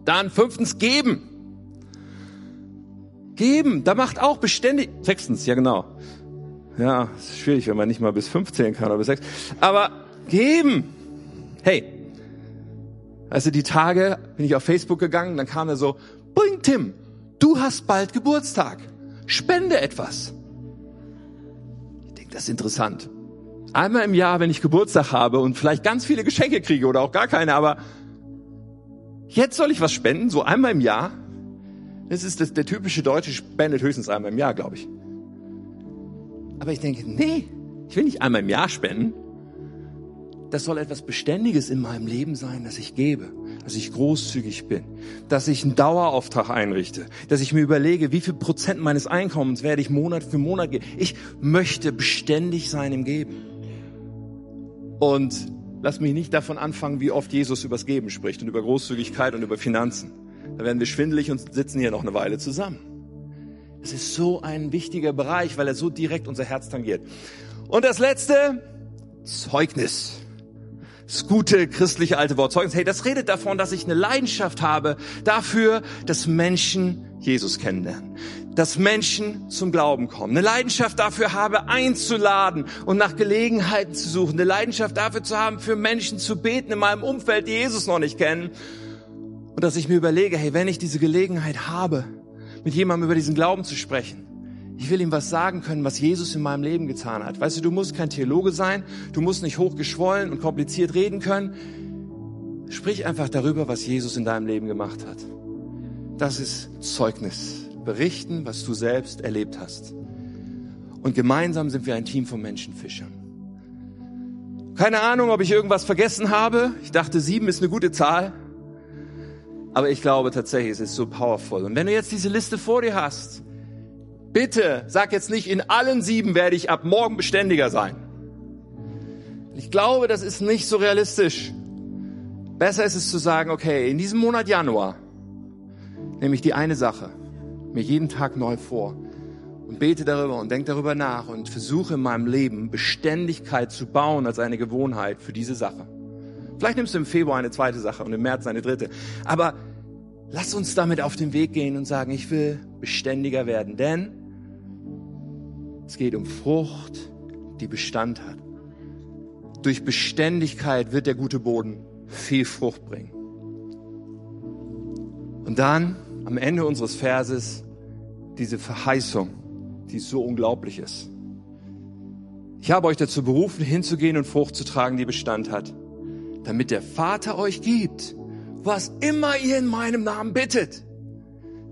Dann fünftens, geben. Geben, da macht auch beständig. Sechstens, ja genau. Ja, ist schwierig, wenn man nicht mal bis 15 kann oder bis 6. Aber geben. Hey, also die Tage bin ich auf Facebook gegangen, dann kam er so, bring Tim, du hast bald Geburtstag. Spende etwas. Ich denke, das ist interessant. Einmal im Jahr, wenn ich Geburtstag habe und vielleicht ganz viele Geschenke kriege oder auch gar keine, aber jetzt soll ich was spenden, so einmal im Jahr. Das ist das, der typische Deutsche spendet höchstens einmal im Jahr, glaube ich. Aber ich denke, nee, ich will nicht einmal im Jahr spenden. Das soll etwas Beständiges in meinem Leben sein, dass ich gebe, dass ich großzügig bin, dass ich einen Dauerauftrag einrichte, dass ich mir überlege, wie viel Prozent meines Einkommens werde ich Monat für Monat geben. Ich möchte beständig sein im Geben. Und lass mich nicht davon anfangen, wie oft Jesus übers Geben spricht und über Großzügigkeit und über Finanzen. Da werden wir schwindelig und sitzen hier noch eine Weile zusammen. Es ist so ein wichtiger Bereich, weil er so direkt unser Herz tangiert. Und das letzte, Zeugnis. Das gute christliche alte Wort Zeugnis. Hey, das redet davon, dass ich eine Leidenschaft habe dafür, dass Menschen Jesus kennenlernen. Dass Menschen zum Glauben kommen. Eine Leidenschaft dafür habe, einzuladen und nach Gelegenheiten zu suchen. Eine Leidenschaft dafür zu haben, für Menschen zu beten in meinem Umfeld, die Jesus noch nicht kennen und dass ich mir überlege, hey, wenn ich diese Gelegenheit habe, mit jemandem über diesen Glauben zu sprechen, ich will ihm was sagen können, was Jesus in meinem Leben getan hat. Weißt du, du musst kein Theologe sein, du musst nicht hochgeschwollen und kompliziert reden können. Sprich einfach darüber, was Jesus in deinem Leben gemacht hat. Das ist Zeugnis. Berichten, was du selbst erlebt hast. Und gemeinsam sind wir ein Team von Menschenfischern. Keine Ahnung, ob ich irgendwas vergessen habe. Ich dachte, sieben ist eine gute Zahl. Aber ich glaube tatsächlich, es ist so powerful. Und wenn du jetzt diese Liste vor dir hast, bitte sag jetzt nicht, in allen sieben werde ich ab morgen beständiger sein. Ich glaube, das ist nicht so realistisch. Besser ist es zu sagen, okay, in diesem Monat Januar nehme ich die eine Sache mir jeden Tag neu vor und bete darüber und denke darüber nach und versuche in meinem Leben Beständigkeit zu bauen als eine Gewohnheit für diese Sache. Vielleicht nimmst du im Februar eine zweite Sache und im März eine dritte. Aber lass uns damit auf den Weg gehen und sagen, ich will beständiger werden, denn es geht um Frucht, die Bestand hat. Durch Beständigkeit wird der gute Boden viel Frucht bringen. Und dann am Ende unseres Verses diese Verheißung, die so unglaublich ist. Ich habe euch dazu berufen, hinzugehen und Frucht zu tragen, die Bestand hat, damit der Vater euch gibt, was immer ihr in meinem Namen bittet.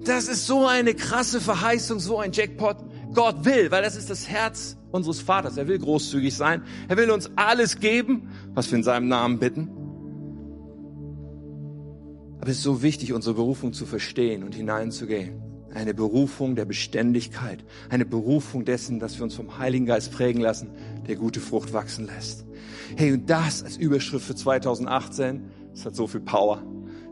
Das ist so eine krasse Verheißung, so ein Jackpot. Gott will, weil das ist das Herz unseres Vaters. Er will großzügig sein. Er will uns alles geben, was wir in seinem Namen bitten. Aber es ist so wichtig, unsere Berufung zu verstehen und hineinzugehen. Eine Berufung der Beständigkeit. Eine Berufung dessen, dass wir uns vom Heiligen Geist prägen lassen, der gute Frucht wachsen lässt. Hey, und das als Überschrift für 2018, das hat so viel Power.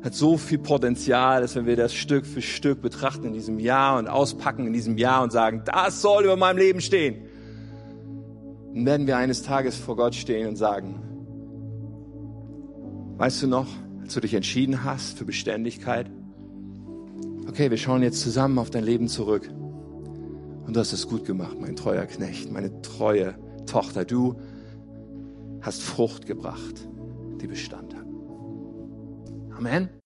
Hat so viel Potenzial, dass wenn wir das Stück für Stück betrachten in diesem Jahr und auspacken in diesem Jahr und sagen, das soll über meinem Leben stehen, dann werden wir eines Tages vor Gott stehen und sagen, weißt du noch, als du dich entschieden hast für Beständigkeit. Okay, wir schauen jetzt zusammen auf dein Leben zurück. Und du hast es gut gemacht, mein treuer Knecht, meine treue Tochter. Du hast Frucht gebracht, die Bestand. Amen.